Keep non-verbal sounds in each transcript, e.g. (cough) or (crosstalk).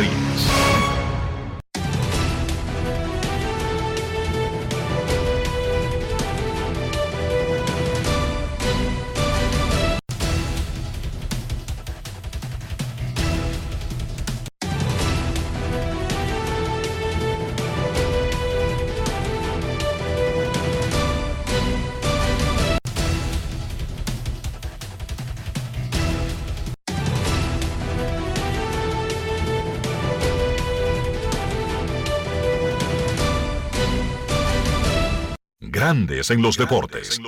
Nothing. Grandes en los deportes.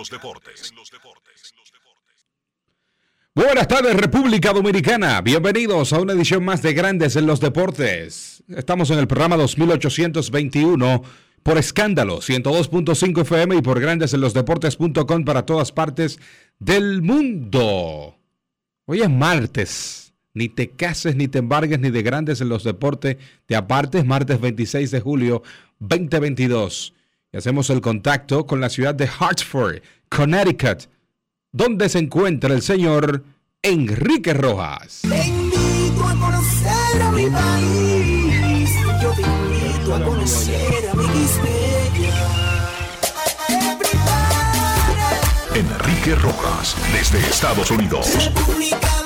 Buenas tardes República Dominicana, bienvenidos a una edición más de Grandes en los Deportes. Estamos en el programa 2821 por escándalo 102.5 FM y por grandesenlosdeportes.com para todas partes del mundo. Hoy es martes, ni te cases ni te embargues ni de Grandes en los Deportes, te apartes. Martes 26 de julio 2022 y hacemos el contacto con la ciudad de Hartford, Connecticut, donde se encuentra el señor Enrique Rojas. Te invito a conocer a mi país. Yo te invito a conocer a mi Enrique Rojas, desde Estados Unidos. República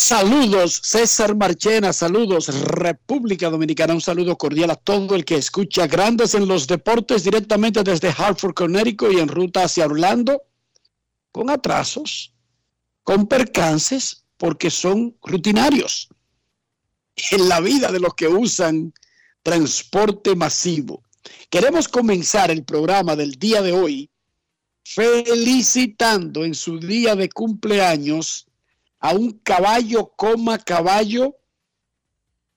Saludos, César Marchena, saludos, República Dominicana, un saludo cordial a todo el que escucha Grandes en los Deportes directamente desde Hartford, Connecticut y en ruta hacia Orlando, con atrasos, con percances, porque son rutinarios en la vida de los que usan transporte masivo. Queremos comenzar el programa del día de hoy felicitando en su día de cumpleaños a un caballo coma caballo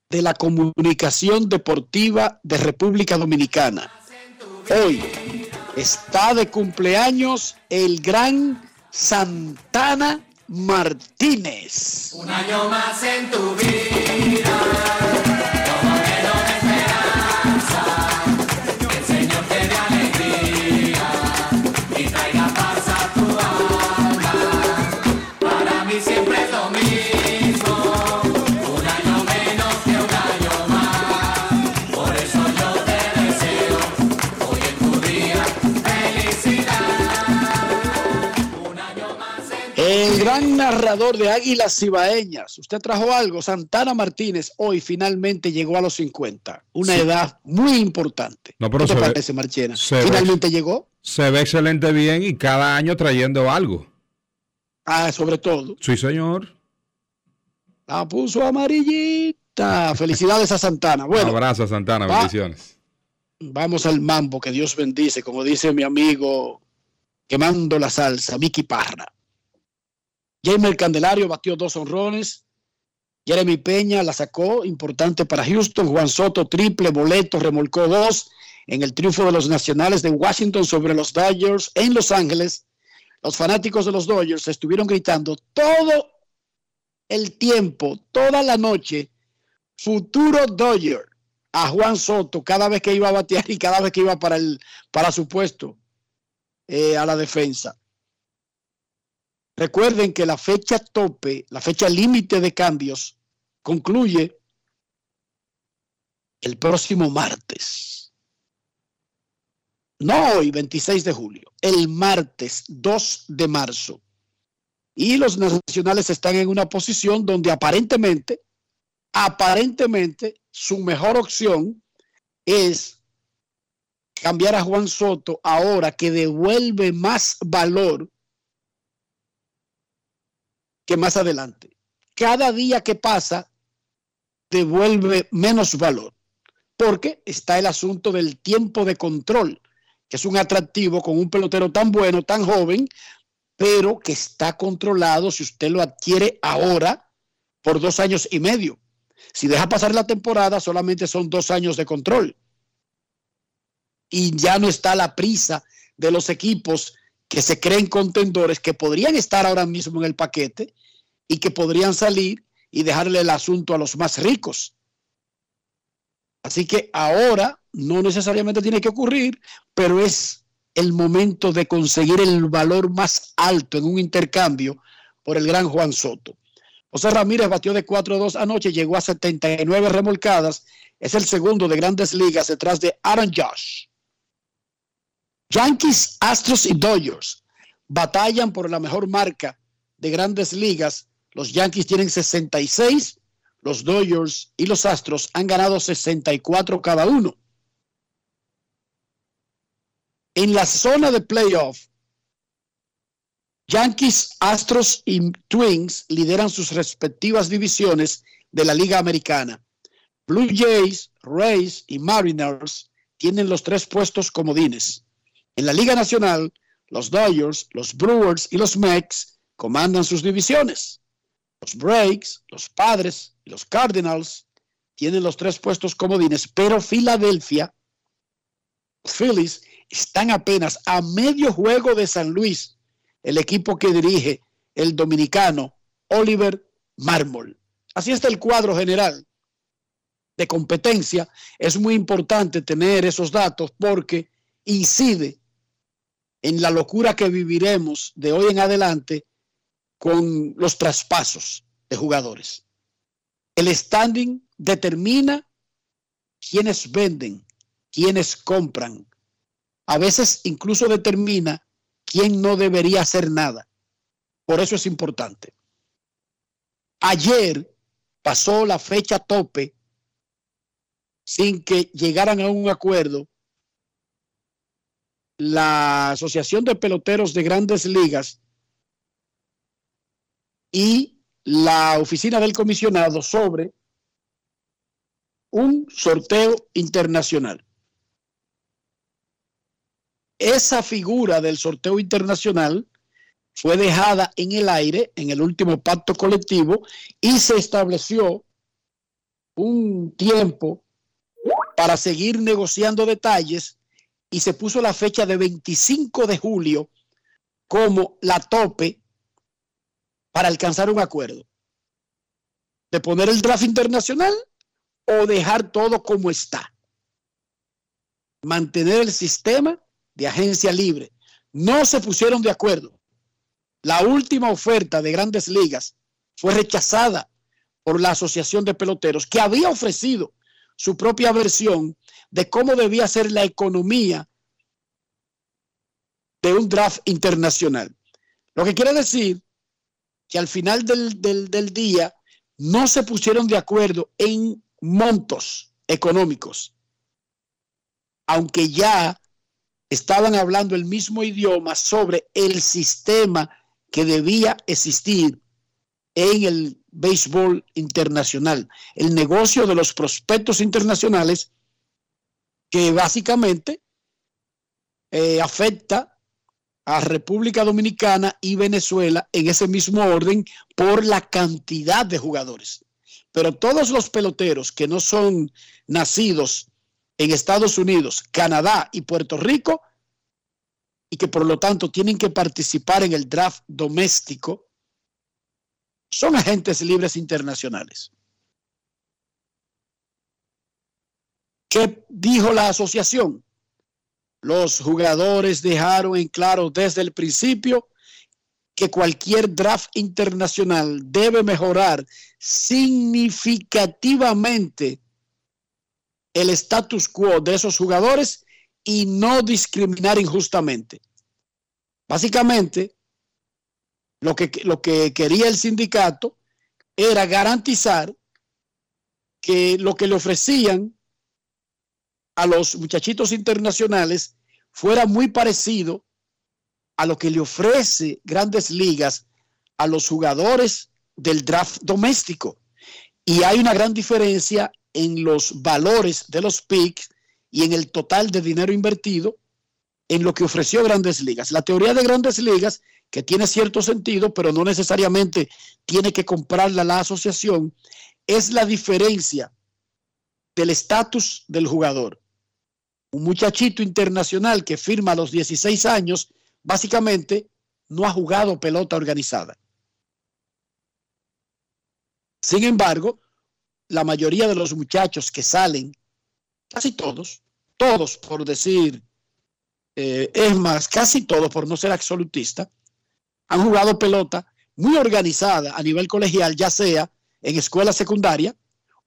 de la comunicación deportiva de República Dominicana. Hoy está de cumpleaños el gran Santana Martínez. Un año más en tu vida. Gran narrador de Águilas Cibaeñas. Usted trajo algo. Santana Martínez hoy finalmente llegó a los 50. Una edad muy importante. No, pero ¿Qué te se ve- parece, Marchena? se ve- Finalmente llegó. Se ve excelente bien y cada año trayendo algo. Ah, sobre todo. Sí, señor. La puso amarillita. Felicidades a Santana. Un Bueno, abrazo, Santana, va. bendiciones. vamos al mambo. Que Dios bendice, como dice mi amigo quemando la salsa, Vicky Parra. Jamer Candelario batió dos honrones. Jeremy Peña la sacó, importante para Houston. Juan Soto, triple, boleto, remolcó dos en el triunfo de los nacionales de Washington sobre los Dodgers en Los Ángeles. Los fanáticos de los Dodgers estuvieron gritando todo el tiempo, toda la noche, futuro Dodger a Juan Soto cada vez que iba a batear y cada vez que iba para, el, para su puesto eh, a la defensa. Recuerden que la fecha tope, la fecha límite de cambios, concluye el próximo martes. No hoy, 26 de julio, el martes 2 de marzo. Y los nacionales están en una posición donde aparentemente, aparentemente, su mejor opción es cambiar a Juan Soto ahora que devuelve más valor que más adelante. Cada día que pasa devuelve menos valor, porque está el asunto del tiempo de control, que es un atractivo con un pelotero tan bueno, tan joven, pero que está controlado si usted lo adquiere ahora por dos años y medio. Si deja pasar la temporada, solamente son dos años de control. Y ya no está la prisa de los equipos que se creen contendores, que podrían estar ahora mismo en el paquete y que podrían salir y dejarle el asunto a los más ricos. Así que ahora no necesariamente tiene que ocurrir, pero es el momento de conseguir el valor más alto en un intercambio por el gran Juan Soto. José Ramírez batió de 4-2 anoche, llegó a 79 remolcadas. Es el segundo de grandes ligas detrás de Aaron Josh. Yankees, Astros y Dodgers batallan por la mejor marca de grandes ligas. Los Yankees tienen 66, los Dodgers y los Astros han ganado 64 cada uno. En la zona de playoff, Yankees, Astros y Twins lideran sus respectivas divisiones de la Liga Americana. Blue Jays, Rays y Mariners tienen los tres puestos comodines. En la Liga Nacional, los Dodgers, los Brewers y los Mets comandan sus divisiones. Los Breaks, los Padres y los Cardinals tienen los tres puestos comodines, pero Filadelfia, los Phillies, están apenas a medio juego de San Luis, el equipo que dirige el dominicano Oliver Mármol. Así está el cuadro general de competencia. Es muy importante tener esos datos porque incide en la locura que viviremos de hoy en adelante con los traspasos de jugadores. El standing determina quiénes venden, quiénes compran. A veces incluso determina quién no debería hacer nada. Por eso es importante. Ayer pasó la fecha tope sin que llegaran a un acuerdo la Asociación de Peloteros de Grandes Ligas y la oficina del comisionado sobre un sorteo internacional. Esa figura del sorteo internacional fue dejada en el aire en el último pacto colectivo y se estableció un tiempo para seguir negociando detalles y se puso la fecha de 25 de julio como la tope para alcanzar un acuerdo. De poner el draft internacional o dejar todo como está. Mantener el sistema de agencia libre. No se pusieron de acuerdo. La última oferta de grandes ligas fue rechazada por la Asociación de Peloteros, que había ofrecido su propia versión de cómo debía ser la economía de un draft internacional. Lo que quiere decir que al final del, del, del día no se pusieron de acuerdo en montos económicos, aunque ya estaban hablando el mismo idioma sobre el sistema que debía existir en el béisbol internacional, el negocio de los prospectos internacionales que básicamente eh, afecta a República Dominicana y Venezuela en ese mismo orden por la cantidad de jugadores. Pero todos los peloteros que no son nacidos en Estados Unidos, Canadá y Puerto Rico, y que por lo tanto tienen que participar en el draft doméstico, son agentes libres internacionales. ¿Qué dijo la asociación? Los jugadores dejaron en claro desde el principio que cualquier draft internacional debe mejorar significativamente el status quo de esos jugadores y no discriminar injustamente. Básicamente, lo que, lo que quería el sindicato era garantizar que lo que le ofrecían a los muchachitos internacionales fuera muy parecido a lo que le ofrece grandes ligas a los jugadores del draft doméstico. Y hay una gran diferencia en los valores de los picks y en el total de dinero invertido en lo que ofreció grandes ligas. La teoría de grandes ligas, que tiene cierto sentido, pero no necesariamente tiene que comprarla la asociación, es la diferencia del estatus del jugador un muchachito internacional que firma a los 16 años, básicamente no ha jugado pelota organizada. Sin embargo, la mayoría de los muchachos que salen, casi todos, todos por decir, eh, es más, casi todos por no ser absolutista, han jugado pelota, muy organizada a nivel colegial, ya sea en escuela secundaria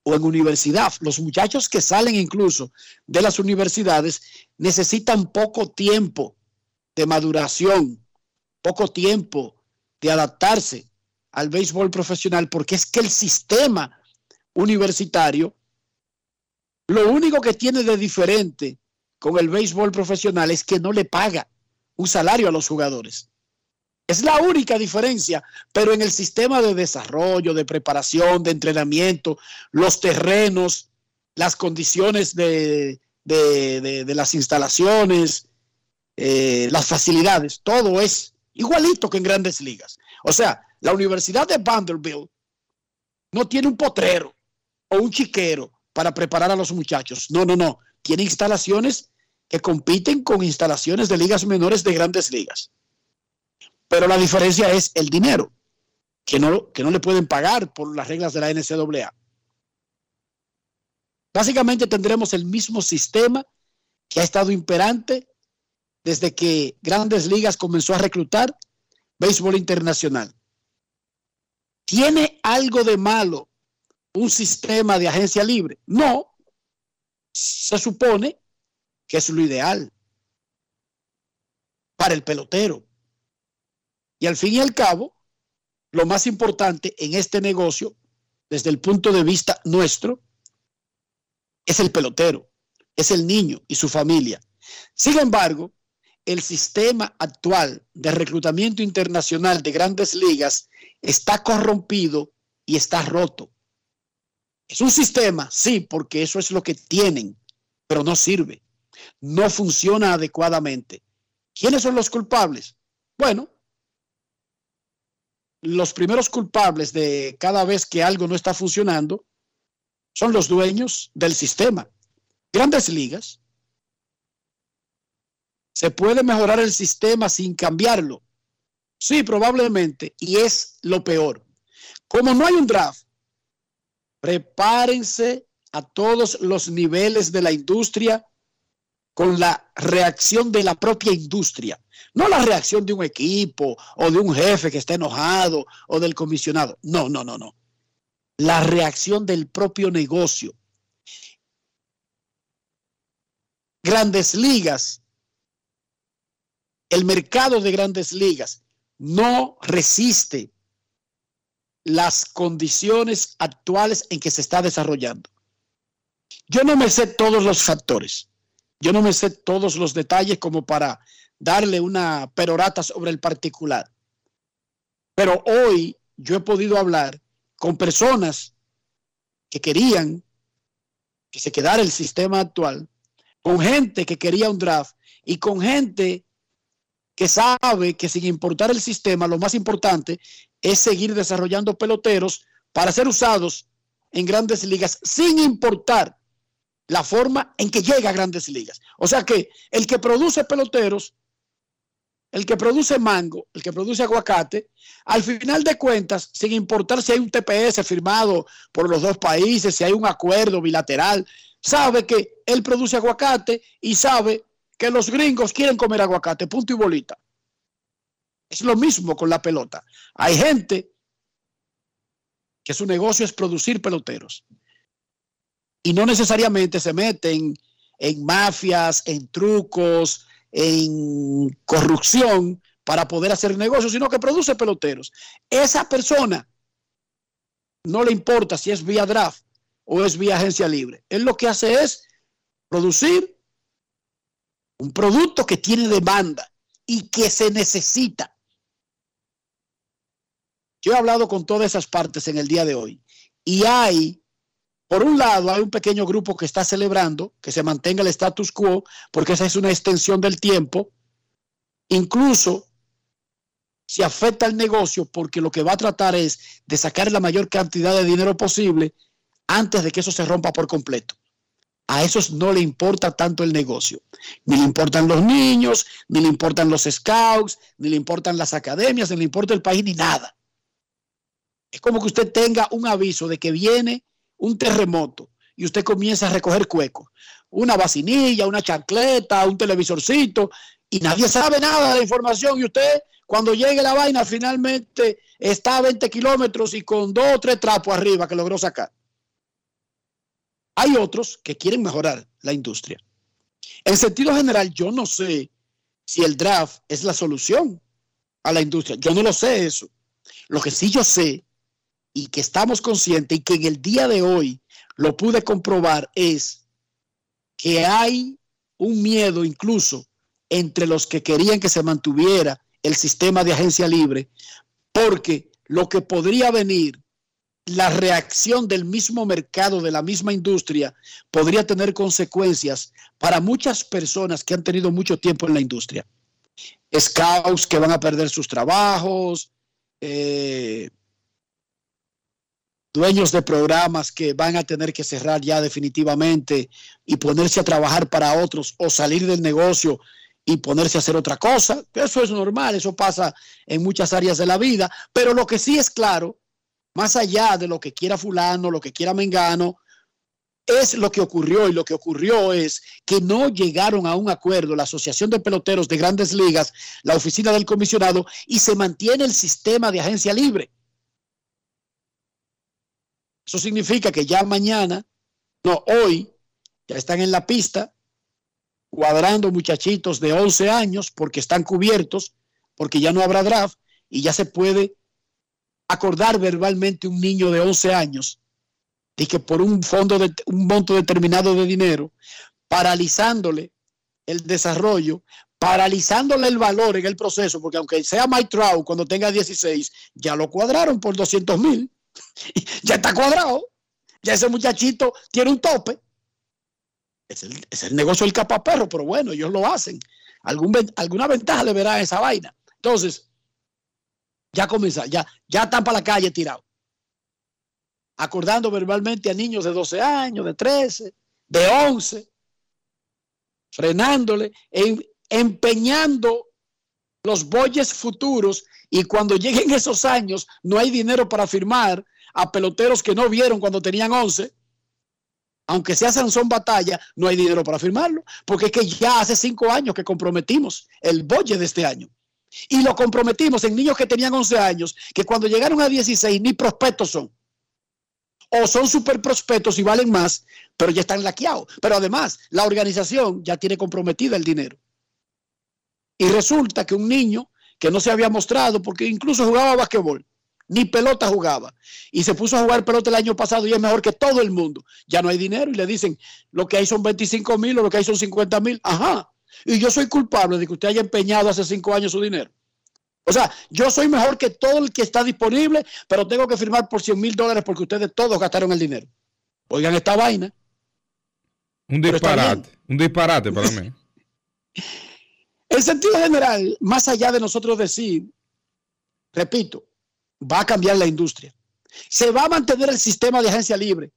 o en universidad. Los muchachos que salen incluso de las universidades necesitan poco tiempo de maduración, poco tiempo de adaptarse al béisbol profesional, porque es que el sistema universitario, lo único que tiene de diferente con el béisbol profesional es que no le paga un salario a los jugadores. Es la única diferencia, pero en el sistema de desarrollo, de preparación, de entrenamiento, los terrenos, las condiciones de, de- de- las instalaciones, eh, las facilidades, todo es igualito que en grandes ligas. O sea, la Universidad de Vanderbilt no tiene un potrero o un chiquero para preparar a los muchachos. No, no, no. Tiene instalaciones que compiten con instalaciones de ligas menores de grandes ligas. Pero la diferencia es el dinero, que no, que no le pueden pagar por las reglas de la NCAA. Básicamente tendremos el mismo sistema que ha estado imperante desde que Grandes Ligas comenzó a reclutar béisbol internacional. ¿Tiene algo de malo un sistema de agencia libre? No. Se supone que es lo ideal para el pelotero. Y al fin y al cabo, lo más importante en este negocio, desde el punto de vista nuestro, es el pelotero, es el niño y su familia. Sin embargo, el sistema actual de reclutamiento internacional de grandes ligas está corrompido y está roto. Es un sistema, sí, porque eso es lo que tienen, pero no sirve. No funciona adecuadamente. ¿Quiénes son los culpables? Bueno, los primeros culpables de cada vez que algo no está funcionando son los dueños del sistema. Grandes ligas. ¿Se puede mejorar el sistema sin cambiarlo? Sí, probablemente. Y es lo peor. Como no hay un draft, prepárense a todos los niveles de la industria con la reacción de la propia industria. No la reacción de un equipo o de un jefe que está enojado o del comisionado. No, no, no, no. La reacción del propio negocio. Grandes ligas, el mercado de grandes ligas no resiste las condiciones actuales en que se está desarrollando. Yo no me sé todos los factores. Yo no me sé todos los detalles como para darle una perorata sobre el particular. Pero hoy yo he podido hablar con personas que querían que se quedara el sistema actual, con gente que quería un draft y con gente que sabe que sin importar el sistema, lo más importante es seguir desarrollando peloteros para ser usados en grandes ligas sin importar la forma en que llega a grandes ligas. O sea que el que produce peloteros, el que produce mango, el que produce aguacate, al final de cuentas, sin importar si hay un TPS firmado por los dos países, si hay un acuerdo bilateral, sabe que él produce aguacate y sabe que los gringos quieren comer aguacate, punto y bolita. Es lo mismo con la pelota. Hay gente que su negocio es producir peloteros y no necesariamente se meten en mafias, en trucos, en corrupción para poder hacer negocios, sino que produce peloteros. Esa persona no le importa si es vía draft o es vía agencia libre. Él lo que hace es producir un producto que tiene demanda y que se necesita. Yo he hablado con todas esas partes en el día de hoy y hay, por un lado, hay un pequeño grupo que está celebrando que se mantenga el status quo porque esa es una extensión del tiempo, incluso si afecta al negocio porque lo que va a tratar es de sacar la mayor cantidad de dinero posible antes de que eso se rompa por completo. A esos no le importa tanto el negocio. Ni le importan los niños, ni le importan los scouts, ni le importan las academias, ni le importa el país, ni nada. Es como que usted tenga un aviso de que viene un terremoto y usted comienza a recoger cuecos. Una vacinilla, una chancleta, un televisorcito, y nadie sabe nada de la información y usted cuando llegue la vaina, finalmente está a 20 kilómetros y con dos o tres trapos arriba que logró sacar. Hay otros que quieren mejorar la industria. En sentido general, yo no sé si el draft es la solución a la industria. Yo no lo sé eso. Lo que sí yo sé y que estamos conscientes y que en el día de hoy lo pude comprobar es que hay un miedo incluso entre los que querían que se mantuviera el sistema de agencia libre, porque lo que podría venir, la reacción del mismo mercado, de la misma industria, podría tener consecuencias para muchas personas que han tenido mucho tiempo en la industria. Scouts que van a perder sus trabajos, eh, dueños de programas que van a tener que cerrar ya definitivamente y ponerse a trabajar para otros o salir del negocio y ponerse a hacer otra cosa. Eso es normal, eso pasa en muchas áreas de la vida, pero lo que sí es claro, más allá de lo que quiera fulano, lo que quiera Mengano, es lo que ocurrió y lo que ocurrió es que no llegaron a un acuerdo la Asociación de Peloteros de Grandes Ligas, la oficina del comisionado y se mantiene el sistema de agencia libre. Eso significa que ya mañana, no, hoy, ya están en la pista cuadrando muchachitos de 11 años porque están cubiertos, porque ya no habrá draft y ya se puede acordar verbalmente un niño de 11 años de que por un fondo de un monto determinado de dinero, paralizándole el desarrollo, paralizándole el valor en el proceso, porque aunque sea Mike Trout cuando tenga 16, ya lo cuadraron por 200 mil, (laughs) ya está cuadrado, ya ese muchachito tiene un tope. Es el, es el negocio del capaperro, pero bueno, ellos lo hacen. Algún, alguna ventaja le verá esa vaina. Entonces, ya comienza, ya, ya están para la calle tirados acordando verbalmente a niños de 12 años, de 13, de 11, frenándole, en, empeñando los boyes futuros y cuando lleguen esos años no hay dinero para firmar a peloteros que no vieron cuando tenían 11, aunque sea Sansón Batalla, no hay dinero para firmarlo, porque es que ya hace cinco años que comprometimos el boye de este año. Y lo comprometimos en niños que tenían 11 años, que cuando llegaron a 16 ni prospectos son o son super prospectos y valen más, pero ya están laqueados. Pero además, la organización ya tiene comprometido el dinero. Y resulta que un niño que no se había mostrado, porque incluso jugaba basquetbol, ni pelota jugaba, y se puso a jugar pelota el año pasado y es mejor que todo el mundo. Ya no hay dinero y le dicen, lo que hay son 25 mil o lo que hay son 50 mil. Ajá. Y yo soy culpable de que usted haya empeñado hace cinco años su dinero. O sea, yo soy mejor que todo el que está disponible, pero tengo que firmar por 100 mil dólares porque ustedes todos gastaron el dinero. Oigan esta vaina. Un disparate, un disparate para mí. (laughs) (laughs) En sentido general, más allá de nosotros decir, repito, va a cambiar la industria. Se va a mantener el sistema de agencia libre,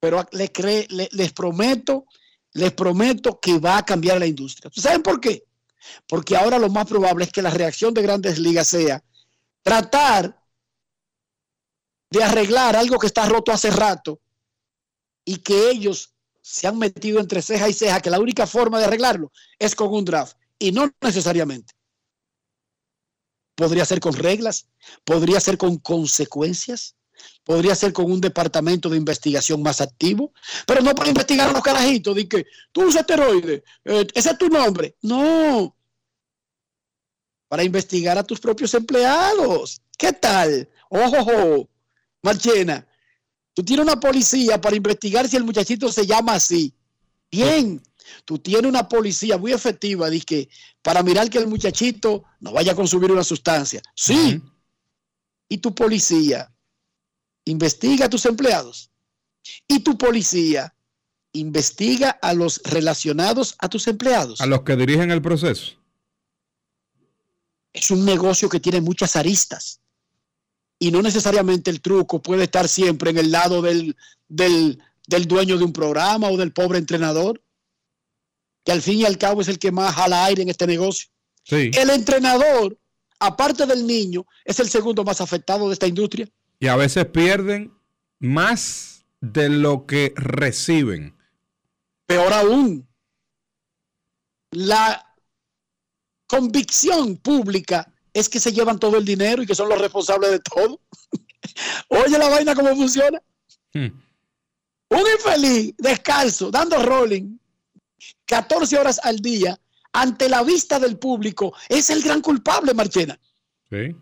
pero les, cree, prometo, les prometo que va a cambiar la industria. ¿Saben por qué? Porque ahora lo más probable es que la reacción de grandes ligas sea tratar de arreglar algo que está roto hace rato y que ellos se han metido entre ceja y ceja, que la única forma de arreglarlo es con un draft y no necesariamente. Podría ser con reglas, podría ser con consecuencias, podría ser con un departamento de investigación más activo, pero no para investigar a los carajitos, de que tú usas esteroides, eh, ese es tu nombre. No. Para investigar a tus propios empleados. ¿Qué tal? Ojo, ojo, Marchena. Tú tienes una policía para investigar si el muchachito se llama así. Bien. Tú tienes una policía muy efectiva que para mirar que el muchachito no vaya a consumir una sustancia. Sí. Uh -huh. Y tu policía investiga a tus empleados. Y tu policía investiga a los relacionados a tus empleados. A los que dirigen el proceso. Es un negocio que tiene muchas aristas. Y no necesariamente el truco puede estar siempre en el lado del, del, del dueño de un programa o del pobre entrenador, que al fin y al cabo es el que más jala aire en este negocio. Sí. El entrenador, aparte del niño, es el segundo más afectado de esta industria. Y a veces pierden más de lo que reciben. Peor aún, la convicción pública es que se llevan todo el dinero y que son los responsables de todo. (laughs) Oye la vaina cómo funciona. Hmm. Un infeliz descalzo, dando rolling, 14 horas al día, ante la vista del público, es el gran culpable, Marchena. Sí.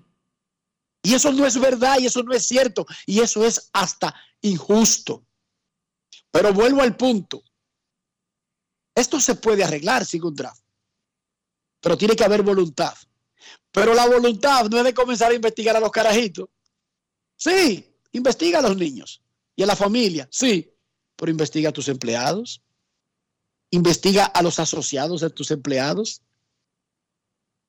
Y eso no es verdad y eso no es cierto. Y eso es hasta injusto. Pero vuelvo al punto. Esto se puede arreglar sin un draft. Pero tiene que haber voluntad. Pero la voluntad no es de comenzar a investigar a los carajitos. Sí, investiga a los niños y a la familia. Sí, pero investiga a tus empleados. Investiga a los asociados de tus empleados.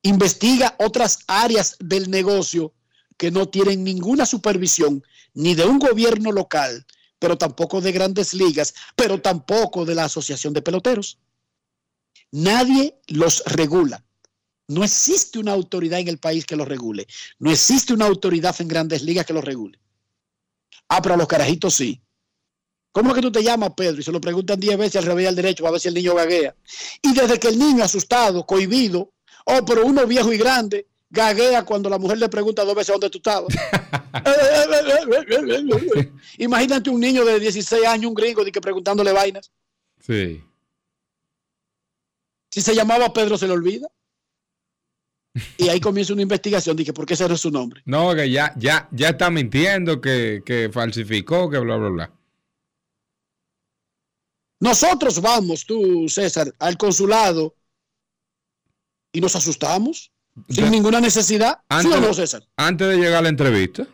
Investiga otras áreas del negocio que no tienen ninguna supervisión ni de un gobierno local, pero tampoco de grandes ligas, pero tampoco de la Asociación de Peloteros. Nadie los regula. No existe una autoridad en el país que los regule. No existe una autoridad en grandes ligas que los regule. Ah, pero los carajitos sí. ¿Cómo es que tú te llamas, Pedro? Y se lo preguntan 10 veces al revés y al derecho para ver si el niño gaguea. Y desde que el niño asustado, cohibido, oh, pero uno viejo y grande, gaguea cuando la mujer le pregunta dos veces dónde tú estabas. (laughs) Imagínate un niño de 16 años, un gringo, de que preguntándole vainas. Sí. Si se llamaba Pedro, se le olvida. Y ahí comienza una investigación. Dije, ¿por qué ese no es su nombre? No, que ya, ya, ya está mintiendo, que, que falsificó, que bla, bla, bla. Nosotros vamos, tú, César, al consulado y nos asustamos sin Ya. ninguna necesidad. ¿Sí Antes, o no, César? antes de llegar a la entrevista.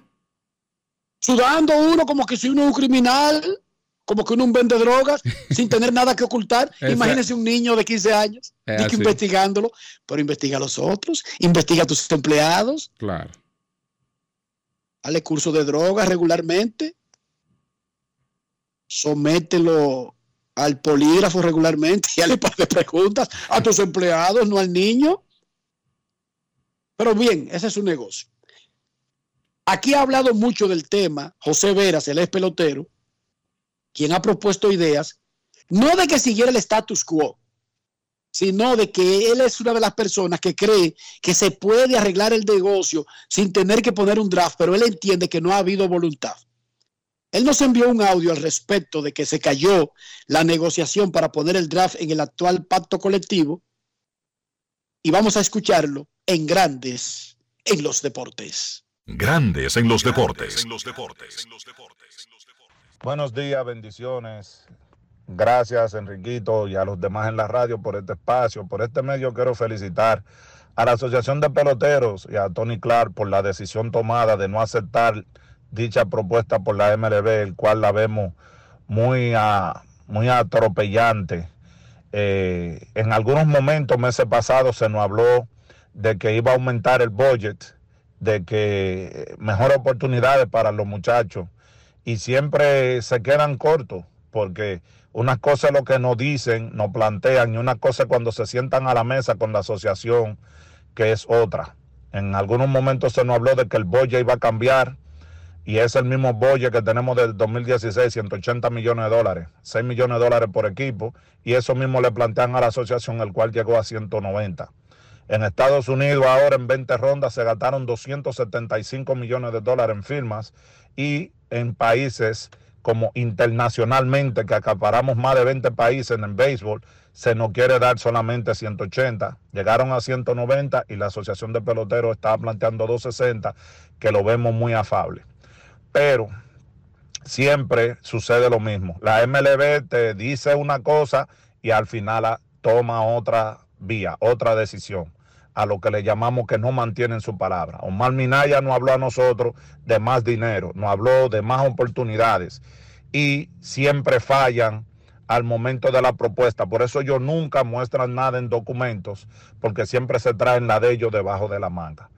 Sudando uno como que si uno es un criminal, como que uno un vende drogas, (laughs) sin tener nada que ocultar. Imagínese un niño de 15 años, que investigándolo, pero investiga a los otros, investiga a tus empleados, Claro. dale curso de drogas regularmente, somételo al polígrafo regularmente y hazle par preguntas a tus empleados, no al niño. Pero bien, ese es su negocio. Aquí ha hablado mucho del tema José Veras, el ex pelotero, quien ha propuesto ideas, no de que siguiera el status quo, sino de que él es una de las personas que cree que se puede arreglar el negocio sin tener que poner un draft, pero él entiende que no ha habido voluntad. Él nos envió un audio al respecto de que se cayó la negociación para poner el draft en el actual pacto colectivo y vamos a escucharlo en Grandes en los Deportes. Grandes en los deportes. Buenos días, bendiciones. Gracias, Enriquito, y a los demás en la radio por este espacio. Por este medio quiero felicitar a la Asociación de Peloteros y a Tony Clark por la decisión tomada de no aceptar dicha propuesta por la MLB, el cual la vemos muy, muy atropellante. Eh, en algunos momentos, meses pasados, se nos habló de que iba a aumentar el budget, de que mejores oportunidades para los muchachos y siempre se quedan cortos porque una cosa es lo que nos dicen, nos plantean y una cosa es cuando se sientan a la mesa con la asociación que es otra. En algunos momentos se nos habló de que el budget iba a cambiar y es el mismo budget que tenemos del 2016, 180 millones de dólares, 6 millones de dólares por equipo y eso mismo le plantean a la asociación el cual llegó a 190. En Estados Unidos ahora en 20 rondas se gastaron 275 millones de dólares en firmas y en países como internacionalmente, que acaparamos más de 20 países en el béisbol, se nos quiere dar solamente 180. Llegaron a 190 y la Asociación de Peloteros estaba planteando 260, que lo vemos muy afable. Pero siempre sucede lo mismo. La MLB te dice una cosa y al final toma otra vía, otra decisión, a lo que le llamamos que no mantienen su palabra. Omar Minaya no habló a nosotros de más dinero, no habló de más oportunidades y siempre fallan al momento de la propuesta. Por eso ellos nunca muestran nada en documentos, porque siempre se traen la de ellos debajo de la manga.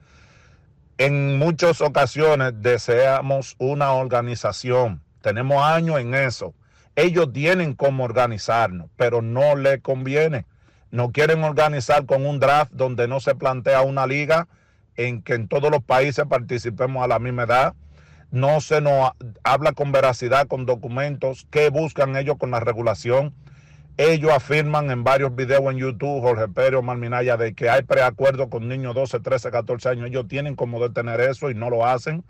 En muchas ocasiones deseamos una organización. Tenemos años en eso. Ellos tienen cómo organizarnos, pero no les conviene. No quieren organizar con un draft donde no se plantea una liga en que en todos los países participemos a la misma edad. No se nos habla con veracidad, con documentos. ¿Qué buscan ellos con la regulación? Ellos afirman en varios videos en YouTube, Jorge Pérez, Omar Minaya, de que hay preacuerdo con niños 12, 13, 14 años. Ellos tienen como detener eso y no lo hacen.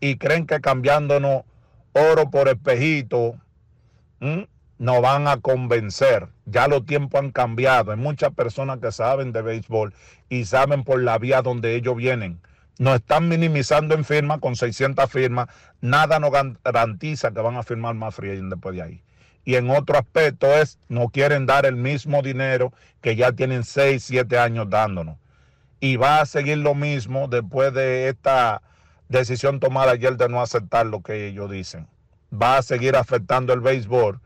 Y creen que cambiándonos oro por espejito, ¿m? nos van a convencer. Ya los tiempos han cambiado. Hay muchas personas que saben de béisbol y saben por la vía donde ellos vienen. Nos están minimizando en firma con 600 firmas. Nada nos garantiza que van a firmar más free después de ahí. Y en otro aspecto es, no quieren dar el mismo dinero que ya tienen 6, 7 años dándonos. Y va a seguir lo mismo después de esta decisión tomada ayer de no aceptar lo que ellos dicen. Va a seguir afectando el béisbol.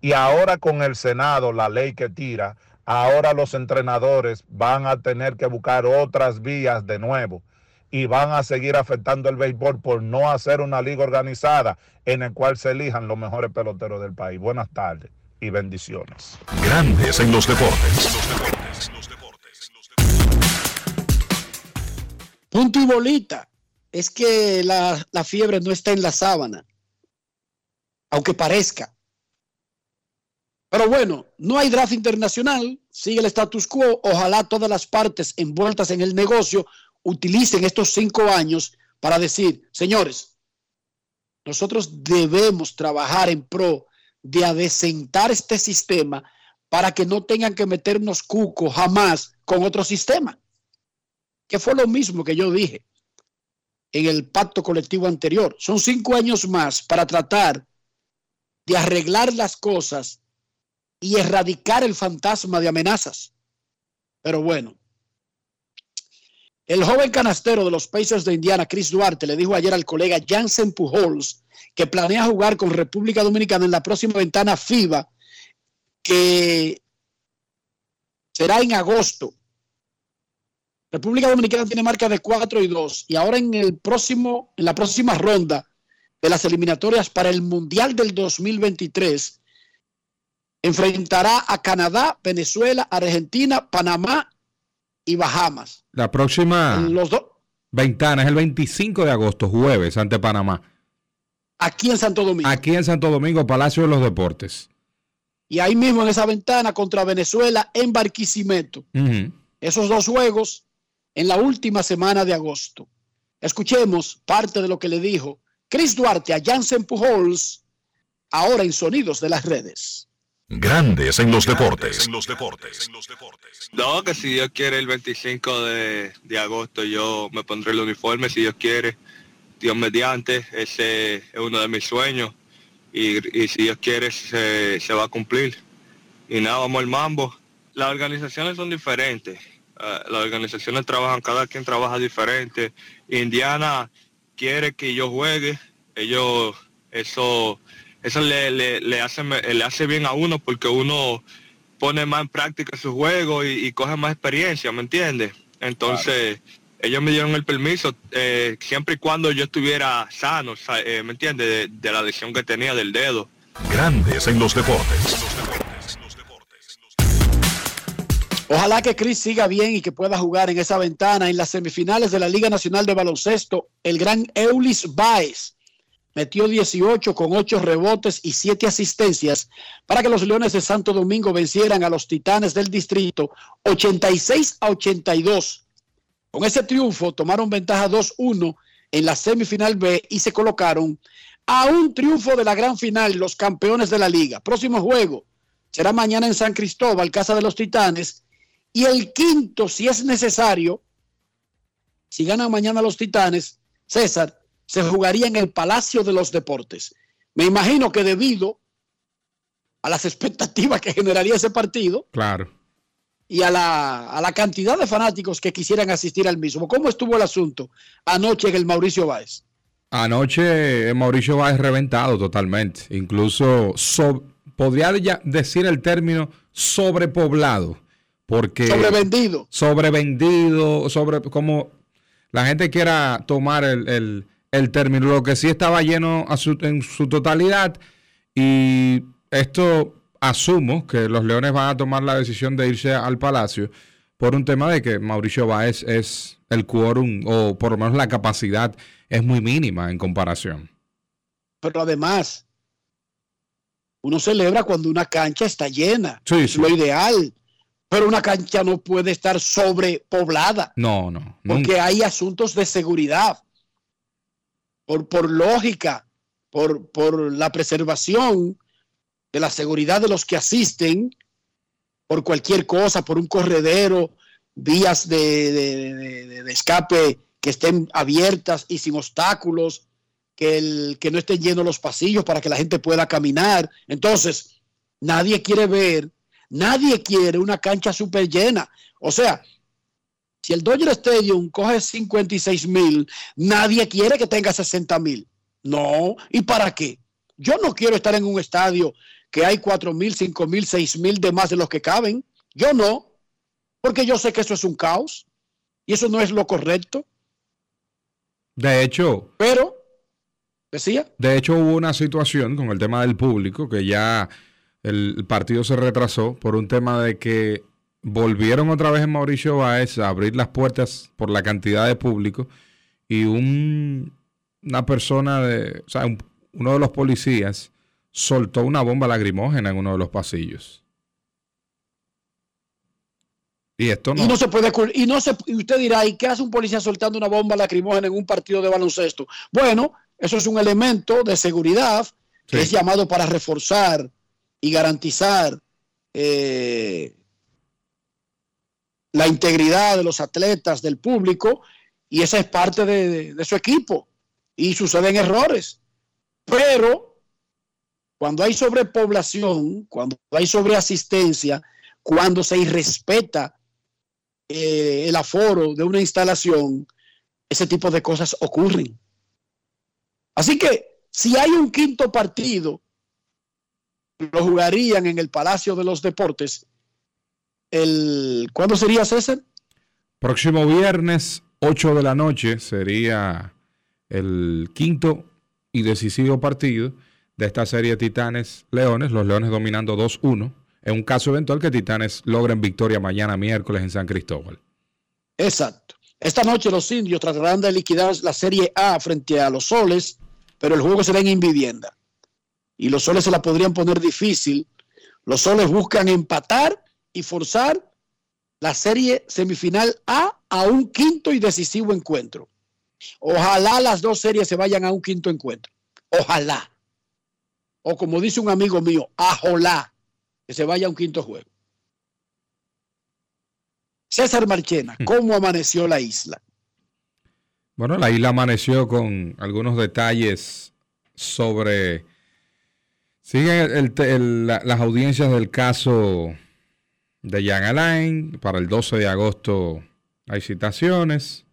Y ahora con el Senado, la ley que tira, ahora los entrenadores van a tener que buscar otras vías de nuevo y van a seguir afectando el béisbol por no hacer una liga organizada en la cual se elijan los mejores peloteros del país. Buenas tardes y bendiciones. Grandes en los deportes. Punto y bolita. Es que la, la fiebre no está en la sábana, aunque parezca. Pero bueno, no hay draft internacional, sigue el status quo. Ojalá todas las partes envueltas en el negocio utilicen estos cinco años para decir, señores, nosotros debemos trabajar en pro de adecentar este sistema para que no tengan que meternos cuco jamás con otro sistema que fue lo mismo que yo dije en el pacto colectivo anterior. Son cinco años más para tratar de arreglar las cosas y erradicar el fantasma de amenazas. Pero bueno, el joven canastero de los Pacers de Indiana, Chris Duarte, le dijo ayer al colega Jansen Pujols que planea jugar con República Dominicana en la próxima ventana FIBA, que será en agosto. República Dominicana tiene marca de 4 y 2 y ahora en el próximo en la próxima ronda de las eliminatorias para el Mundial del 2023 enfrentará a Canadá, Venezuela, Argentina, Panamá y Bahamas. La próxima Los dos ventana es el 25 de agosto, jueves, ante Panamá. aquí en Santo Domingo. Aquí en Santo Domingo, Palacio de los Deportes. Y ahí mismo en esa ventana contra Venezuela en Barquisimeto. Esos dos juegos en la última semana de agosto. Escuchemos parte de lo que le dijo Chris Duarte a Jansen Pujols ahora en Sonidos de las Redes. Grandes en los deportes. En los deportes. No, que si Dios quiere el 25 de, de agosto yo me pondré el uniforme, si Dios quiere, Dios mediante, ese es uno de mis sueños y, y si Dios quiere se, se va a cumplir. Y nada, vamos al mambo. Las organizaciones son diferentes, eh, las organizaciones trabajan, cada quien trabaja diferente. Indiana quiere que yo juegue, ellos, eso, eso le, le, le hace, le hace bien a uno porque uno pone más en práctica su juego y, y coge más experiencia, ¿me entiendes? Entonces, ellos me dieron el permiso eh, siempre y cuando yo estuviera sano, sa- eh, ¿me entiendes? De, de la lesión que tenía del dedo. Grandes en los deportes. Ojalá que Chris siga bien y que pueda jugar en esa ventana en las semifinales de la Liga Nacional de Baloncesto. El gran Eulis Baez metió 18 con 8 rebotes y 7 asistencias para que los Leones de Santo Domingo vencieran a los Titanes del Distrito 86 a 82. Con ese triunfo tomaron ventaja 2-1 en la semifinal B y se colocaron a un triunfo de la gran final los campeones de la liga. Próximo juego será mañana en San Cristóbal, Casa de los Titanes. Y el quinto, si es necesario, si ganan mañana los Titanes, César, se jugaría en el Palacio de los Deportes. Me imagino que debido a las expectativas que generaría ese partido Claro. y a la, a la cantidad de fanáticos que quisieran asistir al mismo. ¿Cómo estuvo el asunto anoche en el Mauricio Báez? Anoche eh, Mauricio Báez reventado totalmente. Incluso so- podría ya decir el término sobrepoblado. Porque Sobrevendido. sobrevendido, sobre como la gente quiera tomar el, el- el término. Lo que sí estaba lleno a su- en su totalidad. Y esto asumo que los Leones van a tomar la decisión de irse al Palacio por un tema de que Mauricio Báez es el quórum, o por lo menos la capacidad es muy mínima en comparación. Pero además, Uno celebra cuando una cancha está llena. Sí, es sí. lo ideal. Pero una cancha no puede estar sobrepoblada No, no. porque hay asuntos de seguridad. Por, por lógica, por, por la preservación de la seguridad de los que asisten, por cualquier cosa, por un corredero, vías de, de- escape que estén abiertas y sin obstáculos, que, el, que no estén llenos los pasillos para que la gente pueda caminar. Entonces, nadie quiere ver, nadie quiere una cancha súper llena. O sea, si el Dodger Stadium coge 56 mil, nadie quiere que tenga 60 mil. No, ¿y para qué? Yo no quiero estar en un estadio que hay 4 mil, 5 mil, 6 mil de más de los que caben. Yo no, porque yo sé que eso es un caos y eso no es lo correcto. De hecho, Pero, decía, de hecho hubo una situación con el tema del público que ya el, el partido se retrasó por un tema de que volvieron otra vez en Mauricio Báez a abrir las puertas por la cantidad de público y un, una persona de, o sea, un- uno de los policías soltó una bomba lacrimógena en uno de los pasillos. Y esto no. y no se puede y no se y usted dirá, ¿y qué hace un policía soltando una bomba lacrimógena en un partido de baloncesto? Bueno, eso es un elemento de seguridad que Sí. es llamado para reforzar y garantizar eh, la integridad de los atletas, del público, y esa es parte de, su equipo. Y suceden errores. Pero cuando hay sobrepoblación, cuando hay sobreasistencia, cuando se irrespeta eh, el aforo de una instalación, ese tipo de cosas ocurren. Así que si hay un quinto partido, lo jugarían en el Palacio de los Deportes. El, ¿Cuándo sería César? Próximo viernes, 8 de la noche, sería el quinto y decisivo partido de esta serie Titanes Leones, los Leones dominando 2-1, en un caso eventual que Titanes logren victoria mañana miércoles en San Cristóbal. Exacto. Esta noche los indios tratarán de liquidar la Serie A frente a los soles, pero el juego será en Invivienda. Y los soles se la podrían poner difícil. Los soles buscan empatar y forzar la serie semifinal A a un quinto y decisivo encuentro. Ojalá las dos series se vayan a un quinto encuentro. Ojalá. O como dice un amigo mío, ajolá, que se vaya a un quinto juego. César Marchena, ¿cómo amaneció la isla? Bueno, la isla amaneció con algunos detalles sobre... Siguen el- el- la- las audiencias del caso de Jan Alain. Para el 12 de agosto hay citaciones.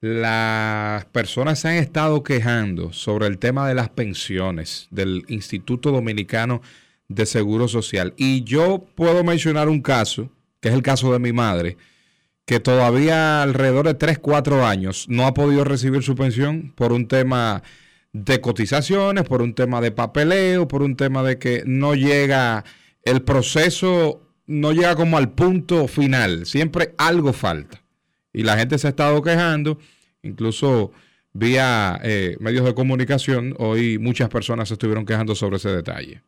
Las personas se han estado quejando sobre el tema de las pensiones del Instituto Dominicano de Seguro Social. Y yo puedo mencionar un caso, que es el caso de mi madre, que todavía alrededor de 3, 4 años no ha podido recibir su pensión por un tema de cotizaciones, por un tema de papeleo, por un tema de que no llega el proceso, no llega como al punto final, siempre algo falta. Y la gente se ha estado quejando, incluso vía eh, medios de comunicación, hoy muchas personas se estuvieron quejando sobre ese detalle.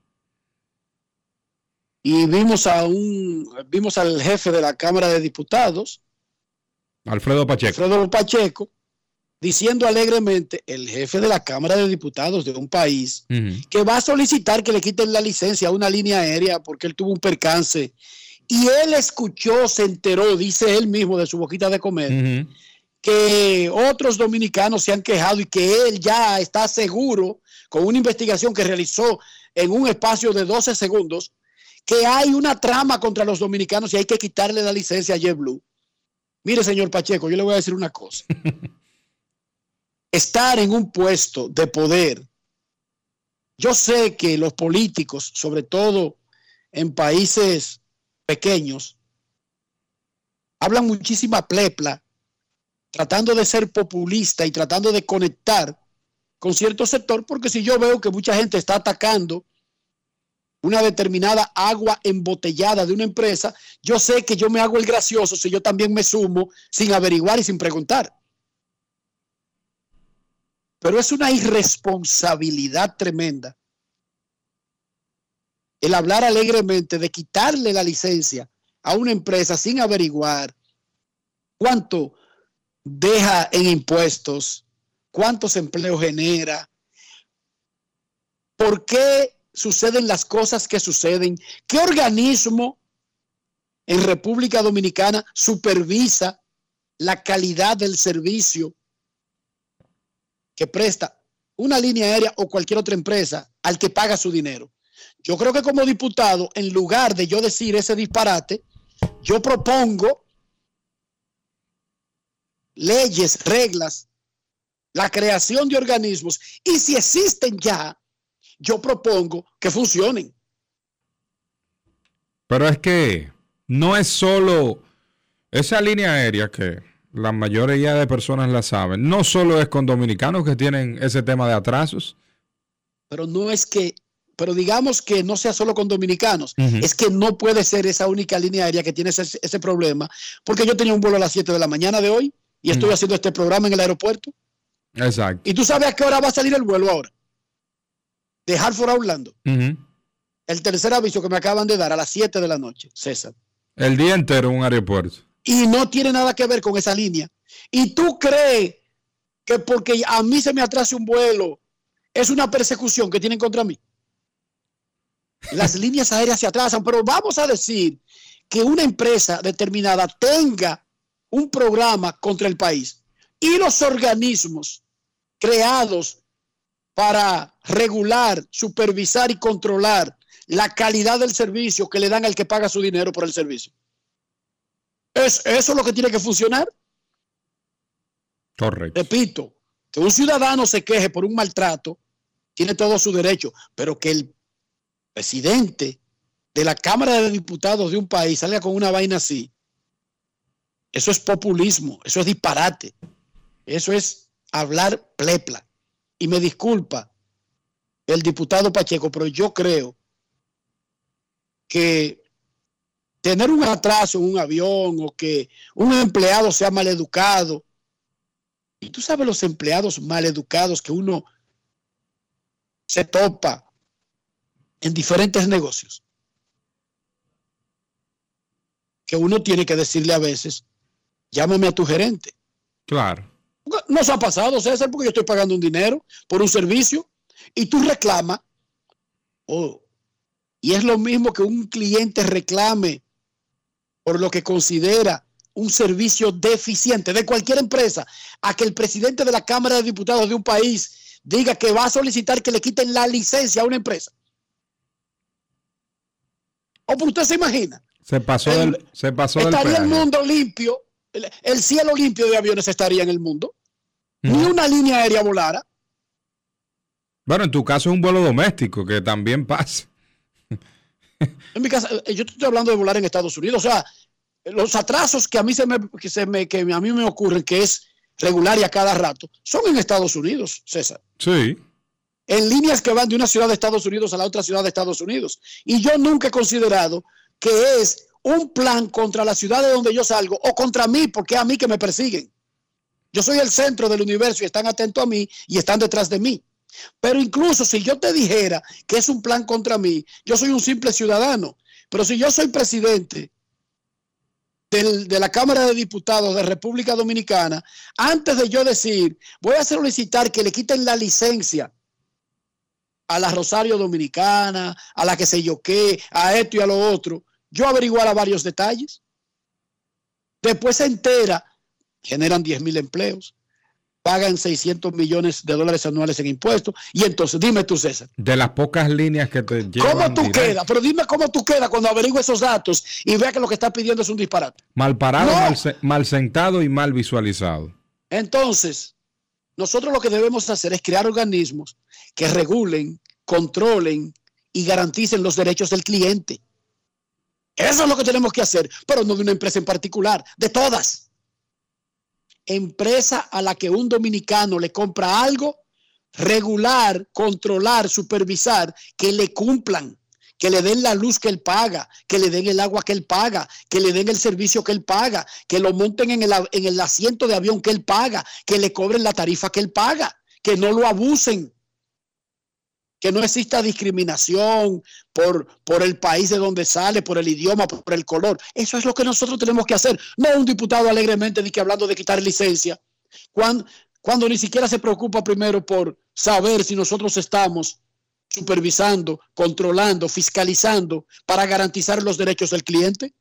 Y vimos a un, vimos al jefe de la Cámara de Diputados, Alfredo Pacheco. Alfredo Pacheco, diciendo alegremente, el jefe de la Cámara de Diputados de un país, que va a solicitar que le quiten la licencia a una línea aérea porque él tuvo un percance. Y él escuchó, se enteró, dice él mismo de su boquita de comer, que otros dominicanos se han quejado y que él ya está seguro, con una investigación que realizó en un espacio de 12 segundos, que hay una trama contra los dominicanos y hay que quitarle la licencia a JetBlue. Mire, señor Pacheco, yo le voy a decir una cosa. (laughs) Estar en un puesto de poder, yo sé que los políticos, sobre todo en países pequeños, hablan muchísima plepla tratando de ser populista y tratando de conectar con cierto sector, porque si yo veo que mucha gente está atacando una determinada agua embotellada de una empresa, yo sé que yo me hago el gracioso si yo también me sumo sin averiguar y sin preguntar. Pero es una irresponsabilidad tremenda el hablar alegremente de quitarle la licencia a una empresa sin averiguar cuánto deja en impuestos, cuántos empleos genera, por qué suceden las cosas que suceden, qué organismo en República Dominicana supervisa la calidad del servicio que presta una línea aérea o cualquier otra empresa al que paga su dinero. Yo creo que como diputado, en lugar de yo decir ese disparate, yo propongo leyes, reglas, la creación de organismos y si existen ya, yo propongo que funcionen. Pero es que no es solo esa línea aérea que la mayoría de personas la saben, no solo es con dominicanos que tienen ese tema de atrasos. Pero no es que, pero digamos que no sea solo con dominicanos, es que no puede ser esa única línea aérea que tiene ese, ese problema, porque yo tenía un vuelo a las 7 de la mañana de hoy y estoy haciendo este programa en el aeropuerto. Exacto. ¿Y tú sabes a qué hora va a salir el vuelo ahora? De Hartford a Orlando. El tercer aviso que me acaban de dar a las 7 de la noche, César. El día entero en un aeropuerto. Y no tiene nada que ver con esa línea. ¿Y tú crees que porque a mí se me atrase un vuelo es una persecución que tienen contra mí? Las líneas aéreas se atrasan, pero vamos a decir que una empresa determinada tenga un programa contra el país y los organismos creados para regular, supervisar y controlar la calidad del servicio que le dan al que paga su dinero por el servicio. ¿Es eso lo que tiene que funcionar? Correcto. Repito, que un ciudadano se queje por un maltrato, tiene todo su derecho, pero que el presidente de la Cámara de Diputados de un país salga con una vaina así, eso es populismo, eso es disparate, eso es hablar plepla. Y me disculpa el diputado Pacheco, pero yo creo que tener un atraso en un avión o que un empleado sea maleducado, y tú sabes los empleados maleducados que uno se topa en diferentes negocios. Que uno tiene que decirle a veces, llámame a tu gerente. Claro. Nos ha pasado, César, porque yo estoy pagando un dinero por un servicio y tú reclamas. Oh, y es lo mismo que un cliente reclame por lo que considera un servicio deficiente de cualquier empresa, a que el presidente de la Cámara de Diputados de un país diga que va a solicitar que le quiten la licencia a una empresa. ¿O por usted se imagina? Se pasó El- del, se pasó del Estaría el mundo limpio, el, el cielo limpio de aviones estaría en el mundo. Ni una línea aérea volara. Bueno, en tu caso es un vuelo doméstico que también pasa. (laughs) En mi casa, eh, yo estoy hablando de volar en Estados Unidos. O sea, los atrasos que a mí se me, que se me, que a mí me ocurren, que es regular y a cada rato, son en Estados Unidos, César. Sí. En líneas que van de una ciudad de Estados Unidos a la otra ciudad de Estados Unidos. Y yo nunca he considerado que es un plan contra la ciudad de donde yo salgo o contra mí, porque es a mí que me persiguen. Yo soy el centro del universo y están atentos a mí y están detrás de mí. Pero incluso si yo te dijera que es un plan contra mí, yo soy un simple ciudadano. Pero si yo soy presidente de la Cámara de Diputados de República Dominicana, antes de yo decir, voy a solicitar que le quiten la licencia a la Rosario Dominicana, a la que sé yo qué, a esto y a lo otro, yo averiguara varios detalles. Después se entera, generan 10 mil empleos, pagan 600 millones de dólares anuales en impuestos. Y entonces, dime tú, César, De las pocas líneas que te llevan ¿cómo tú quedas? Pero dime cómo tú quedas cuando averigües esos datos y vea que lo que estás pidiendo es un disparate. Mal parado, No. mal, se- mal sentado y mal visualizado. Entonces, nosotros lo que debemos hacer es crear organismos que regulen, controlen y garanticen los derechos del cliente. Eso es lo que tenemos que hacer, pero no de una empresa en particular, de todas. Empresa a la que un dominicano le compra algo, regular, controlar, supervisar, que le cumplan, que le den la luz que él paga, que le den el agua que él paga, que le den el servicio que él paga, que lo monten en el, en el asiento de avión que él paga, que le cobren la tarifa que él paga, que no lo abusen. Que no exista discriminación por, por el país de donde sale, por el idioma, por el color. Eso es lo que nosotros tenemos que hacer. No un diputado alegremente que hablando de quitar licencia, cuando ni siquiera se preocupa primero por saber si nosotros estamos supervisando, controlando, fiscalizando para garantizar los derechos del cliente.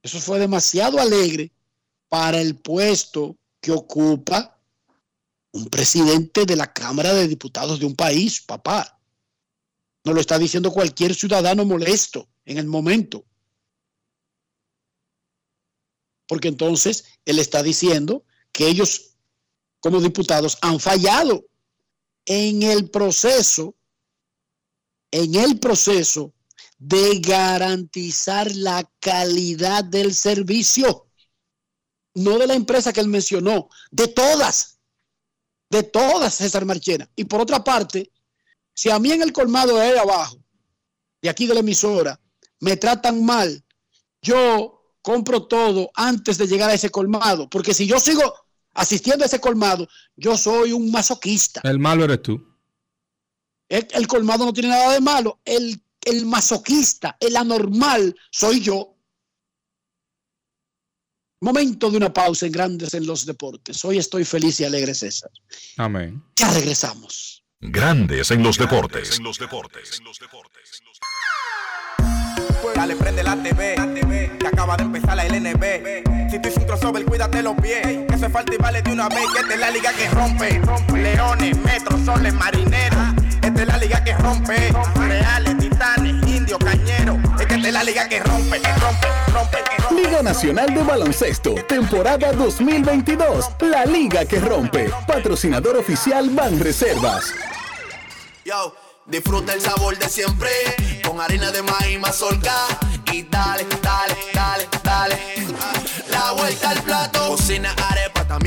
Eso fue demasiado alegre para el puesto que ocupa un presidente de la Cámara de Diputados de un país, papá. No lo está diciendo cualquier ciudadano molesto en el momento. Porque entonces él está diciendo que ellos, como diputados, han fallado en el proceso, en el proceso de garantizar la calidad del servicio. No de la empresa que él mencionó, de todas, de todas, César Marchena. Y por otra parte, si a mí en el colmado de ahí abajo, de aquí de la emisora, me tratan mal, yo compro todo antes de llegar a ese colmado, porque si yo sigo asistiendo a ese colmado, yo soy un masoquista. El malo eres tú. El, el colmado no tiene nada de malo. El, el masoquista, el anormal, soy yo. Momento de una pausa en Grandes en los Deportes. Hoy estoy feliz y alegre, César. Amén. Ya regresamos. Grandes en los deportes. Dale, prende la TV, que acaba de empezar la LNB. Si tú hiciste un crossover, cuídate los pies. Que es falta y vale de una vez. Que esta es la liga que rompe. Leones, metros, soles, marineros. Esta es la liga que rompe. Reales, titanes, indios, cañeros. La liga que rompe, que rompe, rompe, que rompe. Liga Nacional de Baloncesto, temporada 2022. La liga que rompe. Patrocinador oficial Banreservas. Yo, disfruta el sabor de siempre con harina de maíz mazorca y dale, dale, dale, dale. La vuelta al plato. Cocina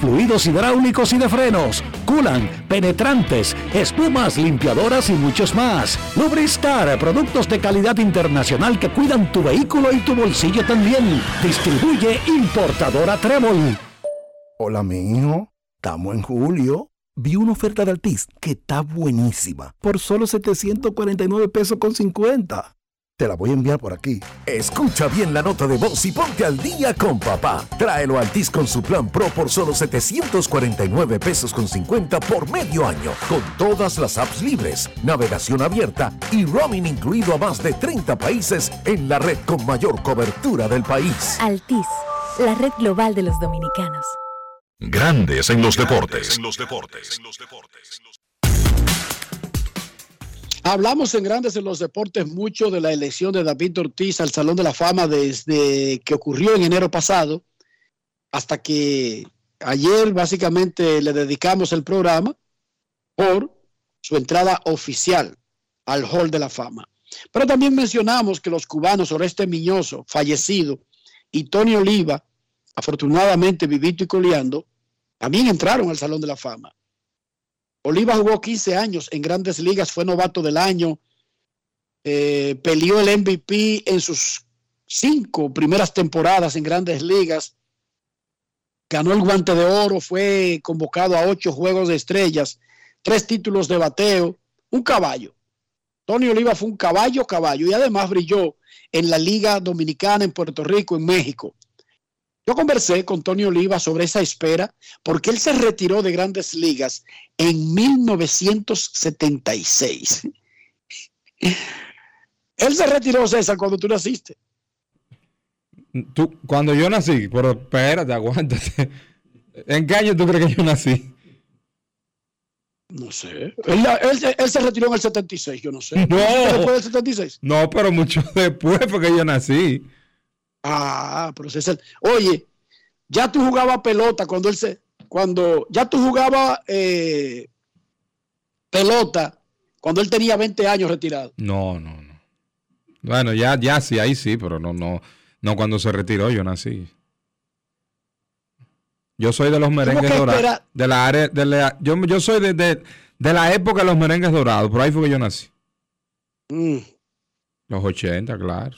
fluidos hidráulicos y de frenos, culan, penetrantes, espumas, limpiadoras y muchos más. Lubristar, productos de calidad internacional que cuidan tu vehículo y tu bolsillo también. Distribuye importadora Trébol. Hola, mi hijo. Estamos en julio. Vi una oferta de Altis que está buenísima. Por solo 749 pesos con 50. Te la voy a enviar por aquí. Escucha bien la nota de voz y ponte al día con papá. Tráelo al TIS con su plan Pro por solo 749 pesos con 50 por medio año. Con todas las apps libres, navegación abierta y roaming incluido a más de 30 países en la red con mayor cobertura del país. Altis, la red global de los dominicanos. Grandes en los deportes. Hablamos en Grandes en los Deportes mucho de la elección de David Ortiz al Salón de la Fama desde que ocurrió en enero pasado hasta que ayer básicamente le dedicamos el programa por su entrada oficial al Hall de la Fama. Pero también mencionamos que los cubanos Oreste Miñoso, fallecido, y Tony Oliva, afortunadamente vivito y coleando, también entraron al Salón de la Fama. Oliva jugó 15 años en grandes ligas, fue novato del año, eh, peleó el MVP en sus cinco primeras temporadas en grandes ligas, ganó el guante de oro, fue convocado a ocho juegos de estrellas, tres títulos de bateo, un caballo. Tony Oliva fue un caballo, caballo, y además brilló en la Liga Dominicana, en Puerto Rico, en México. Yo conversé con Tony Oliva sobre esa espera porque él se retiró de grandes ligas en 1976. (laughs) él se retiró, César, cuando tú naciste. Tú, cuando yo nací, pero espérate, aguántate. ¿En qué año tú crees que yo nací? No sé. Él, él- él se retiró en el 76, yo no sé. No. Después del 76. No, pero mucho después fue que yo nací. Ah, pero César, oye, ya tú jugabas pelota cuando él se, cuando ya tú jugabas eh, pelota cuando él tenía 20 años retirado. No, no, no. Bueno, ya, ya sí, ahí sí, pero no, no, no cuando se retiró yo nací. Yo soy de los merengues dorados. De la área, de la- yo, yo soy de, de, de la época de los merengues dorados, por ahí fue que yo nací. Mm, Los 80, claro.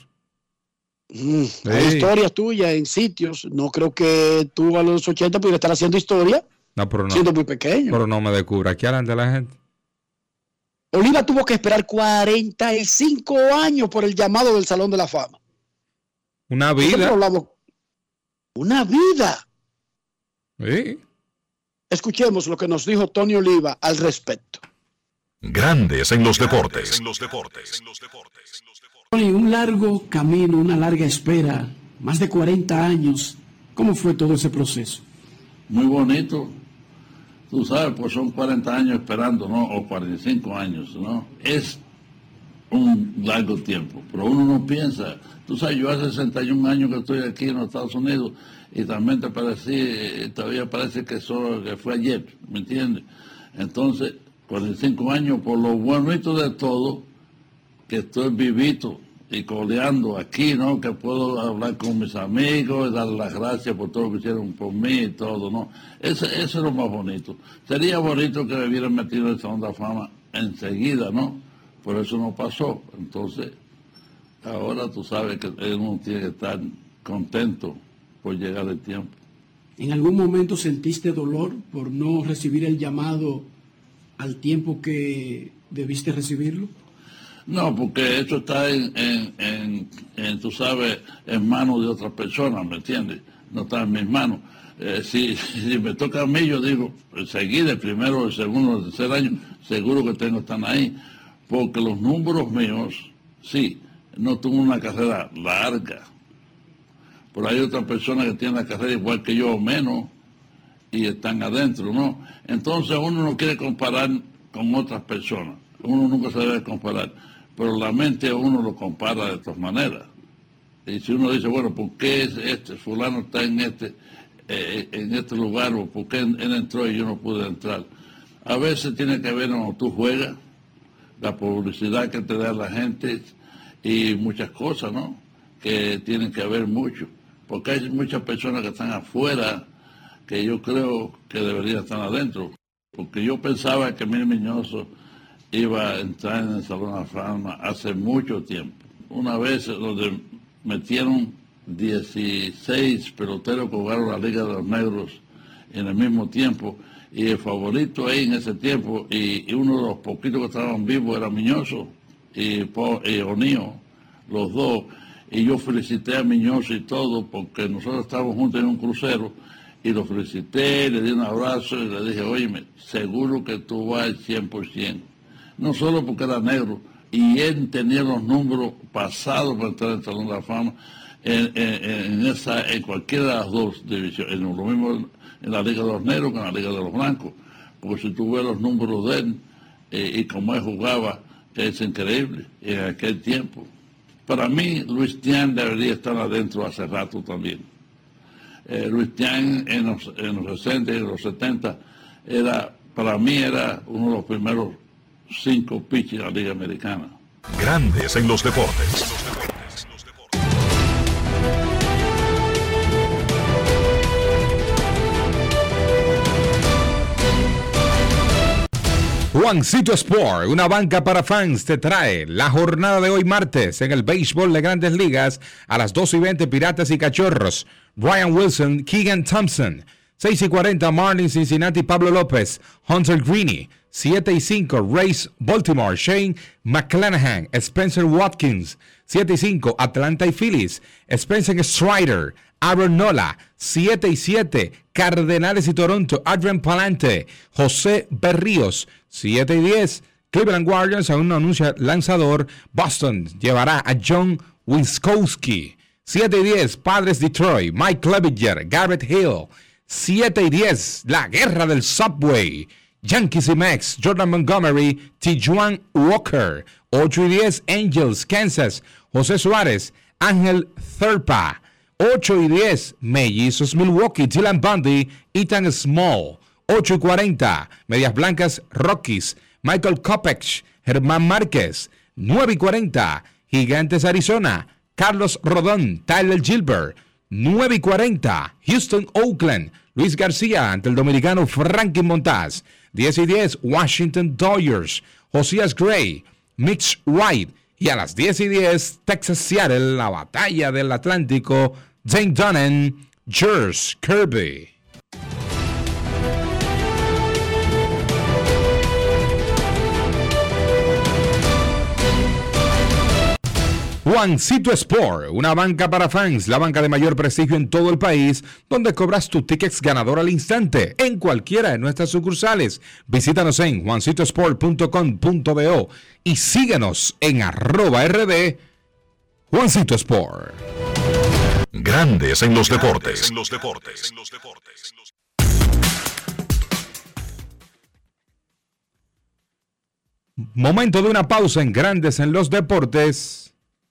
Mm. Hay historias tuyas en sitios. No creo que tú a los 80 pudieras estar haciendo historia No, pero no. siendo muy pequeño. Pero no me descubra. Aquí adelante la gente. Oliva tuvo que esperar 45 años por el llamado del Salón de la Fama. Una Nosotros vida. hablamos- Una vida. Sí. Escuchemos lo que nos dijo Tony Oliva al respecto. Grandes en los deportes. Tony, un largo camino, una larga espera, más de 40 años. ¿Cómo fue todo ese proceso? muy bonito. Tú sabes, pues son 40 años esperando, ¿no? O 45 años, ¿no? Es un largo tiempo, pero uno no piensa. Tú sabes, yo hace 61 años que estoy aquí en los Estados Unidos y también te parece, todavía parece que, eso, que fue ayer, ¿me entiendes? Entonces, 45 años, por lo bonito de todo, que estoy vivito y coleando aquí, ¿no? Que puedo hablar con mis amigos, dar las gracias por todo lo que hicieron por mí y todo, ¿no? Eso es lo más bonito. Sería bonito que me hubieran metido en de la Fama enseguida, ¿no? Por eso no pasó. Entonces, ahora tú sabes que uno tiene que estar contento por llegar el tiempo. ¿En algún momento sentiste dolor por no recibir el llamado al tiempo que debiste recibirlo? No, porque eso está en, en, en- en, tú sabes, en manos de otras personas, ¿me entiendes? No está en mis manos. Eh, si, (laughs) me toca a mí, yo digo, enseguida, el primero, el segundo, el tercer año, seguro que tengo estar ahí. Porque los números míos, sí, no tuve una carrera larga. Pero hay otras personas que tienen la carrera igual que yo o menos y están adentro, ¿no? Entonces uno no quiere comparar con otras personas. Uno nunca se debe comparar. Pero la mente uno lo compara de todas maneras. Y si uno dice, bueno, ¿por qué es este fulano está en este, eh, en este lugar o por qué él entró y yo no pude entrar? A veces tiene que ver cuando tú juegas, la publicidad que te da la gente y muchas cosas, ¿no? Que tienen que ver mucho. Porque hay muchas personas que están afuera que yo creo que deberían estar adentro. Porque yo pensaba que Mil Miñoso iba a entrar en el Salón de la Fama hace mucho tiempo. Una vez donde metieron 16 peloteros que jugaron la Liga de los Negros en el mismo tiempo. Y el favorito ahí en ese tiempo, y, uno de los poquitos que estaban vivos era Miñoso y, y los dos. Y yo felicité a Miñoso y todo, porque nosotros estábamos juntos en un crucero, y lo felicité, le di un abrazo y le dije, oye, seguro que tú vas al 100%. No solo porque era negro, y él tenía los números pasados para entrar en el Salón de la Fama en, en- esa, en cualquiera de las dos divisiones, en lo mismo en la Liga de los Negros que en la Liga de los Blancos. Porque si tú los números de él eh, y cómo él jugaba, es increíble en aquel tiempo. Para mí, Luis Tian debería estar adentro hace rato también. Eh, Luis Tian en los, en los 60 y en los 70 era, para mí era uno de los primeros cinco pitchers de la Liga Americana. Grandes en los deportes. Juancito Sport, una banca para fans, te trae la jornada de hoy martes en el béisbol de grandes ligas a las 2 y 20 Piratas y Cachorros. Brian Wilson, Keegan Thompson. 6 y 40 Marlins, Cincinnati, Pablo López, Hunter Greeny. 7 y 5 Race, Baltimore, Shane McClanahan, Spencer Watkins. 7 y 5 Atlanta y Phillies, Spencer Strider, Aaron Nola, 7 y 7. Cardenales y Toronto, Adrian Palante, José Berríos, 7 y 10. Cleveland Guardians aún no anuncia lanzador. Boston llevará a John Winskowski. 7 y 10. Padres Detroit, Mike Clevinger, Garrett Hill. 7 y 10. La guerra del Subway. Yankees y Mex, Jordan Montgomery, Tijuan Walker. 8 y 10. Angels, Kansas, José Suárez, Ángel Thurpa. 8 y 10. Mellizos Milwaukee, Dylan Bundy, Ethan Small. 8 y 40. Medias Blancas, Rockies, Michael Kopech, Germán Márquez. 9 y 40. Gigantes Arizona, Carlos Rodón, Tyler Gilbert. 9 y 40. Houston, Oakland, Luis García ante el dominicano Frankie Montaz. 10 y 10. Washington Dodgers, Josías Gray, Mitch Wright. Y a las 10 y 10, Texas Seattle, la batalla del Atlántico, Zane Dunnan, Jers Kirby. Juancito Sport, una banca para fans, la banca de mayor prestigio en todo el país, donde cobras tu tickets ganador al instante en cualquiera de nuestras sucursales. Visítanos en juancitosport.com.do y síguenos en arroba rd Juancito Sport. Grandes en los deportes. Momento de una pausa en Grandes en los deportes.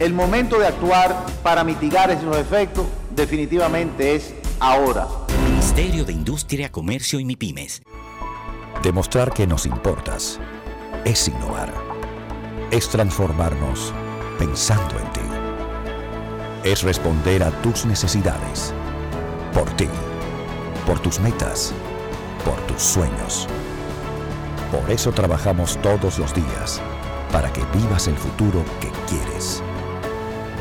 El momento de actuar para mitigar esos efectos definitivamente es ahora. Ministerio de Industria, Comercio y MIPIMES. Demostrar que nos importas es innovar. Es transformarnos pensando en ti. Es responder a tus necesidades. Por ti. Por tus metas. Por tus sueños. Por eso trabajamos todos los días. Para que vivas el futuro que quieres.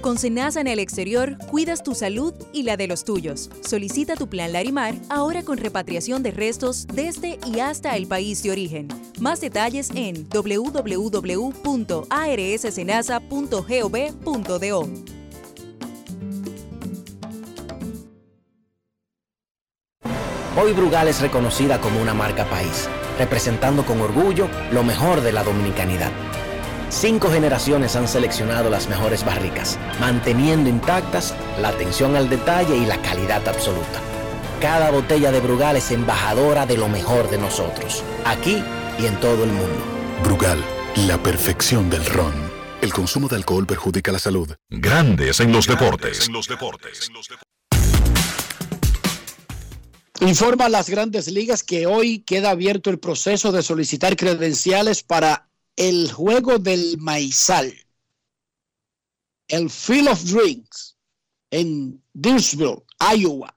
Con Senasa en el exterior, cuidas tu salud y la de los tuyos. Solicita tu plan Larimar ahora con repatriación de restos desde y hasta el país de origen. Más detalles en www.arssenasa.gov.do. Hoy Brugal es reconocida como una marca país, representando con orgullo lo mejor de la dominicanidad. Cinco generaciones han seleccionado las mejores barricas, manteniendo intactas la atención al detalle y la calidad absoluta. Cada botella de Brugal es embajadora de lo mejor de nosotros, aquí y en todo el mundo. Brugal, la perfección del ron. El consumo de alcohol perjudica la salud. Grandes en los deportes. Informa a las grandes ligas que hoy queda abierto el proceso de solicitar credenciales para el juego del maizal. El Field of Drinks en Dillsville, Iowa.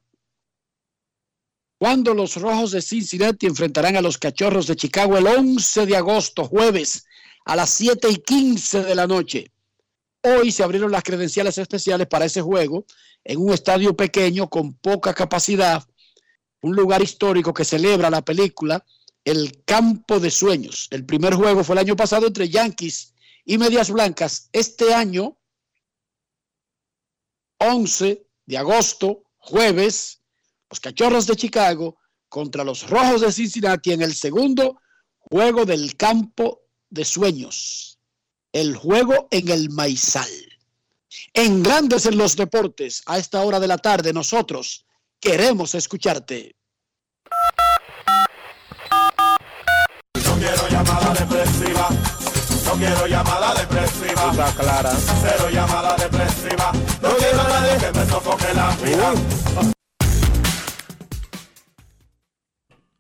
Cuando los Rojos de Cincinnati enfrentarán a los Cachorros de Chicago el 11 de agosto, jueves, a las 7 y 15 de la noche. Hoy se abrieron las credenciales especiales para ese juego en un estadio pequeño con poca capacidad, un lugar histórico que celebra la película el campo de sueños. El primer juego fue el año pasado entre Yankees y Medias Blancas. Este año, 11 de agosto, jueves, los Cachorros de Chicago contra los Rojos de Cincinnati en el segundo juego del campo de sueños. El juego en el Maizal. En Grandes en los Deportes, a esta hora de la tarde, nosotros queremos escucharte. Llamada depresiva. No quiero llamada depresiva. Está clara. Cero llamada depresiva. No quiero a nadie que me sofoque la vida.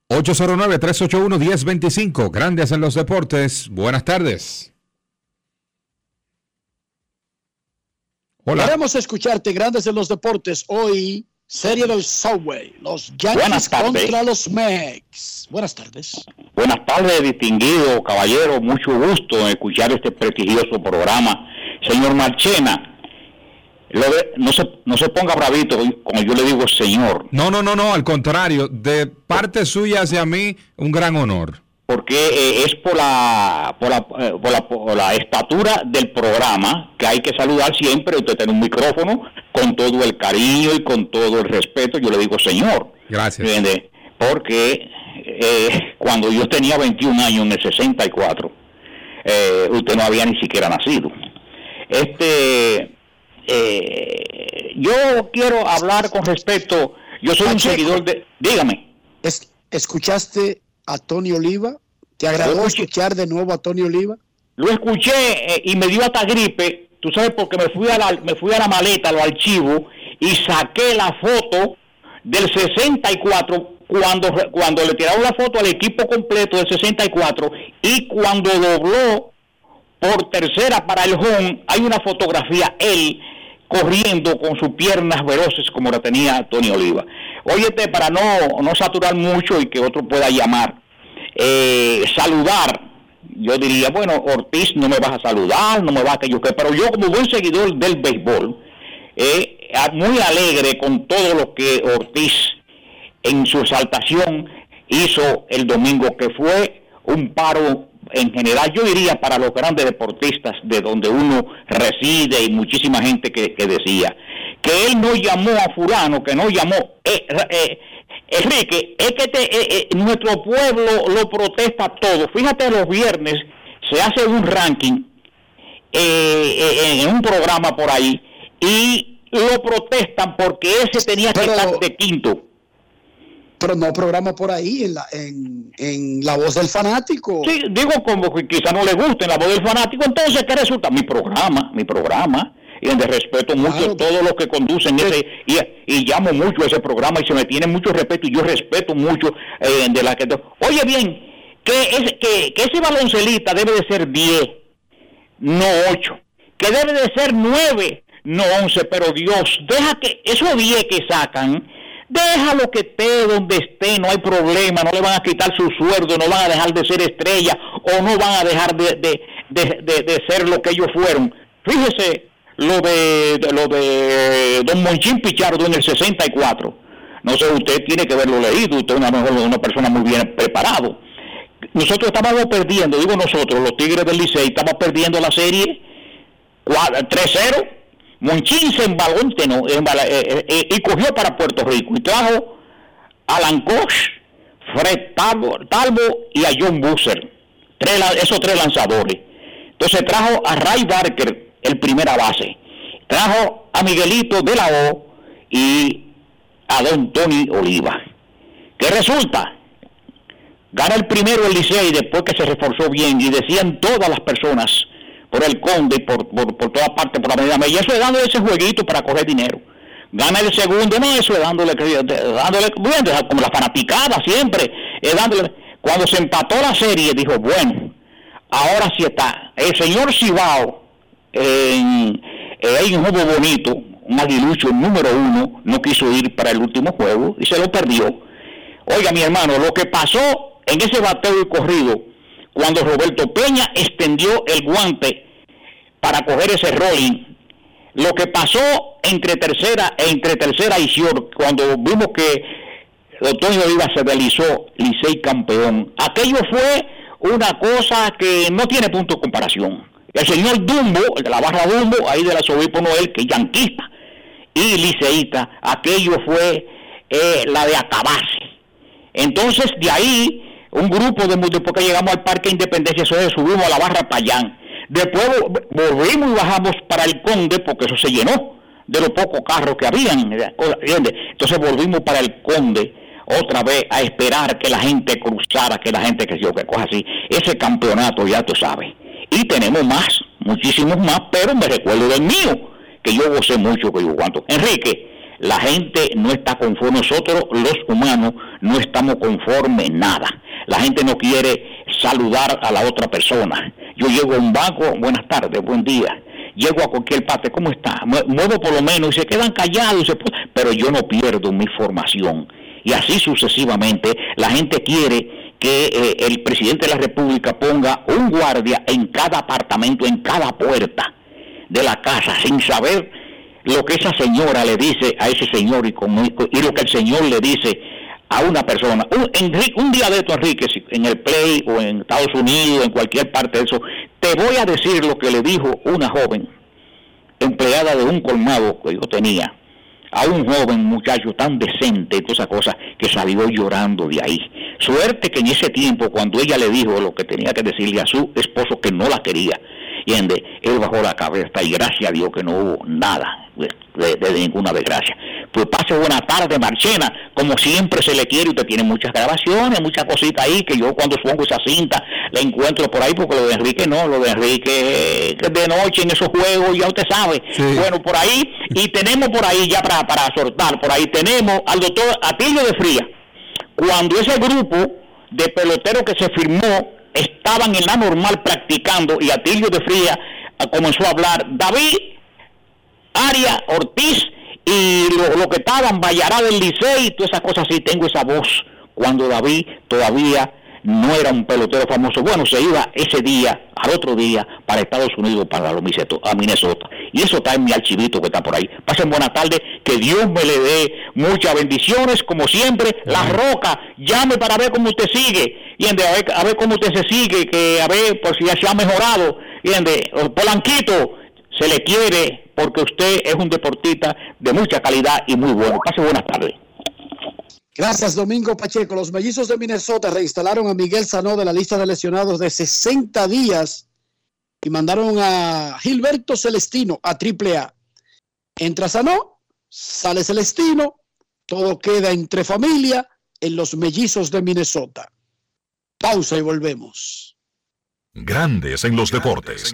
809-381-1025, Grandes en los Deportes. Buenas tardes. Hola. Queremos escucharte, Grandes en los Deportes. Hoy, serie del Subway. Los Yankees Buenas tardes. contra los Mex. Buenas tardes. Buenas tardes, distinguido caballero. Mucho gusto en escuchar este prestigioso programa. Señor Marchena, lo de- no, se, no se ponga bravito como yo le digo señor, No, no, no, no, al contrario, de parte suya hacia mí, un gran honor. Porque eh, es por la, por, la, eh, por, la, por la estatura del programa que hay que saludar siempre. Usted tiene un micrófono con todo el cariño y con todo el respeto. Yo le digo señor. Gracias. ¿Entiende? Porque eh, cuando yo tenía 21 años en el 64, eh, usted no había ni siquiera nacido. Este, eh, yo quiero hablar con respecto, yo soy un seguidor de, dígame. Es- ¿Escuchaste a Tony Oliva? ¿Te agradó escuchar de nuevo a Tony Oliva? Lo escuché eh, y me dio hasta gripe, tú sabes, porque me fui a la, me fui a la maleta, a los archivos, y saqué la foto del 64 cuando, cuando le tiraron la foto al equipo completo del 64 y cuando dobló por tercera para el home, hay una fotografía, él corriendo con sus piernas veloces como la tenía Tony Oliva. Óyete, para no, no saturar mucho y que otro pueda llamar, eh, saludar, yo diría, bueno, Ortiz no me vas a saludar, no me va a que yo que, pero yo como buen seguidor del béisbol, eh, muy alegre con todo lo que Ortiz en su exaltación hizo el domingo, que fue un paro en general, yo diría para los grandes deportistas de donde uno reside y muchísima gente que decía que él no llamó a fulano, que no llamó, eh, eh, Enrique, es que te- eh, nuestro pueblo lo protesta todo. Fíjate, los viernes se hace un ranking eh, eh, en un programa por ahí y lo protestan porque ese tenía que estar de quinto. Pero no programa por ahí en la, en, en la voz del fanático. Sí, digo como que quizá no le guste la voz del fanático, entonces ¿qué resulta? Mi programa, mi programa, y donde respeto mucho todos los que conducen ese, y, y llamo mucho a ese programa y se me tiene mucho respeto y yo respeto mucho eh, de la que... Oye bien, que, es, que, que ese baloncelista debe de ser 10, no 8, que debe de ser 9, no 11, pero Dios, deja que esos 10 que sacan, déjalo que esté donde esté, no hay problema, no le van a quitar su sueldo, no van a dejar de ser estrella o no van a dejar de, de, de- de- de ser lo que ellos fueron. Fíjese lo de, lo de Don Monchín Pichardo en el 64. No sé, usted tiene que haberlo leído, usted es una, una persona muy bien preparado. Nosotros estábamos perdiendo, digo nosotros, los Tigres del Licey, estábamos perdiendo la serie cua- 3-0. Monchín se embaló eh, eh, eh, y cogió para Puerto Rico y trajo a Lancoch, Fred Talbo, y a John Busser, esos tres lanzadores. Entonces trajo a Ray Barker, el primera base, trajo a Miguelito de la O y a Don Tony Oliva. ¿Qué resulta? Gana el primero el Licey después que se reforzó bien y decían todas las personas por el Conde y por, por, por toda parte, por la medida media, eso es dándole ese jueguito para coger dinero. Gana el segundo, no, eso es dándole, dándole bueno, como la fanaticada siempre, dándole. Cuando se empató la serie, dijo, bueno, ahora sí está. El señor Cibao, en, en un juego bonito, un aguilucho número uno, no quiso ir para el último juego y se lo perdió. Oiga, mi hermano, lo que pasó en ese bateo y corrido, cuando Roberto Peña extendió el guante para coger ese rolling, lo que pasó entre tercera entre tercera y short, cuando vimos que Otoño Vivas se realizó Licey campeón. Aquello fue una cosa que no tiene punto de comparación. El señor Dumbo, el de la barra Dumbo, ahí de la Sobispo Noel, que es yanquista y liceísta, aquello fue eh, la de acabarse. Entonces, de ahí, un grupo de después que llegamos al Parque Independencia, eso subimos a la barra Payán. Después volvimos y bajamos para el Conde, porque eso se llenó de los pocos carros que habían. Entonces volvimos para el Conde otra vez a esperar que la gente cruzara, que la gente que yo, que cosa así. Ese campeonato ya tú sabes. Y tenemos más, muchísimos más, pero me recuerdo del mío, que yo gocé mucho, que yo cuánto. Enrique, la gente no está conforme, nosotros los humanos no estamos conformes nada. La gente no quiere saludar a la otra persona. Yo llego a un banco, buenas tardes, buen día. Llego a cualquier parte, ¿cómo está? Muevo por lo menos y se quedan callados, pero yo no pierdo mi formación. Y así sucesivamente, la gente quiere que eh, el presidente de la República ponga un guardia en cada apartamento, en cada puerta de la casa, sin saber lo que esa señora le dice a ese señor y, lo que el señor le dice a una persona. Un, un día de esto, Enrique, en el Play o en Estados Unidos, en cualquier parte de eso, te voy a decir lo que le dijo una joven empleada de un colmado que yo tenía a un joven muchacho tan decente y todas esas cosas que salió llorando de ahí. Suerte que en ese tiempo, cuando ella le dijo lo que tenía que decirle a su esposo que no la quería, ¿entiende? Él bajó la cabeza y gracias a Dios que no hubo nada de, ninguna desgracia. Pues pase buena tarde, Marchena, como siempre se le quiere, usted tiene muchas grabaciones, muchas cositas ahí, que yo cuando pongo esa cinta la encuentro por ahí, porque lo de Enrique no, lo de Enrique de noche en esos juegos, ya usted sabe. Bueno, por ahí, y tenemos por ahí ya para, para soltar, por ahí tenemos al doctor Atilio de Fría, cuando ese grupo de peloteros que se firmó estaban en la normal practicando y Atilio de Fría comenzó a hablar, David Aria Ortiz y lo, que estaban, Vallará del Licey y todas esas cosas así, tengo esa voz cuando David todavía no era un pelotero famoso. Bueno, se iba ese día, al otro día, para Estados Unidos, para los a Minnesota. Y eso está en mi archivito que está por ahí. Pasen buena tarde, que Dios me le dé muchas bendiciones, como siempre. La Roca, llame para ver cómo usted sigue. Y a ver, a ver cómo usted se sigue, que a ver por si ya se ha mejorado. Y Polanquito, se le quiere porque usted es un deportista de mucha calidad y muy bueno. Pase buenas tardes. Gracias, Domingo Pacheco. Los mellizos de Minnesota reinstalaron a Miguel Sanó de la lista de lesionados de 60 días y mandaron a Gilberto Celestino a AAA. Entra Sanó, sale Celestino, todo queda entre familia en los mellizos de Minnesota. Pausa y volvemos. Grandes en los deportes.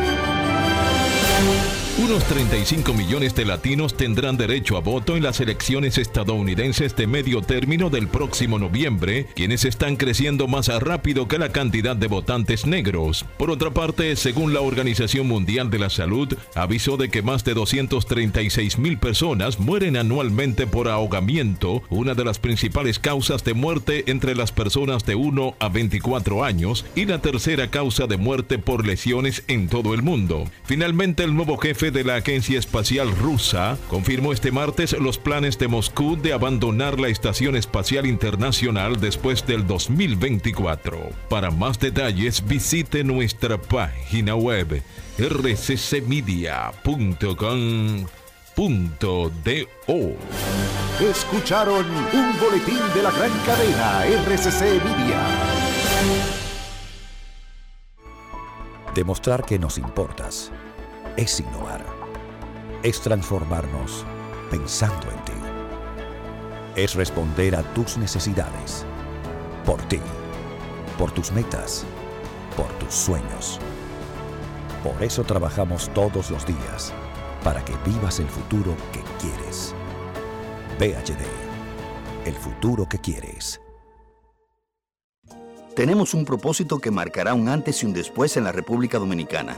Unos 35 millones de latinos tendrán derecho a voto en las elecciones estadounidenses de medio término del próximo noviembre, quienes están creciendo más rápido que la cantidad de votantes negros. Por otra parte, según la Organización Mundial de la Salud, avisó de que más de 236 mil personas mueren anualmente por ahogamiento, una de las principales causas de muerte entre las personas de 1 a 24 años y la tercera causa de muerte por lesiones en todo el mundo. Finalmente, el nuevo jefe de la Agencia Espacial Rusa confirmó este martes los planes de Moscú de abandonar la Estación Espacial Internacional después del 2024. Para más detalles visite nuestra página web rccmedia.com.do. Escucharon un boletín de la gran cadena RCC Media. Demostrar que nos importas es innovar. Es transformarnos pensando en ti. Es responder a tus necesidades. Por ti. Por tus metas. Por tus sueños. Por eso trabajamos todos los días. Para que vivas el futuro que quieres. VHD. El futuro que quieres. Tenemos un propósito que marcará un antes y un después en la República Dominicana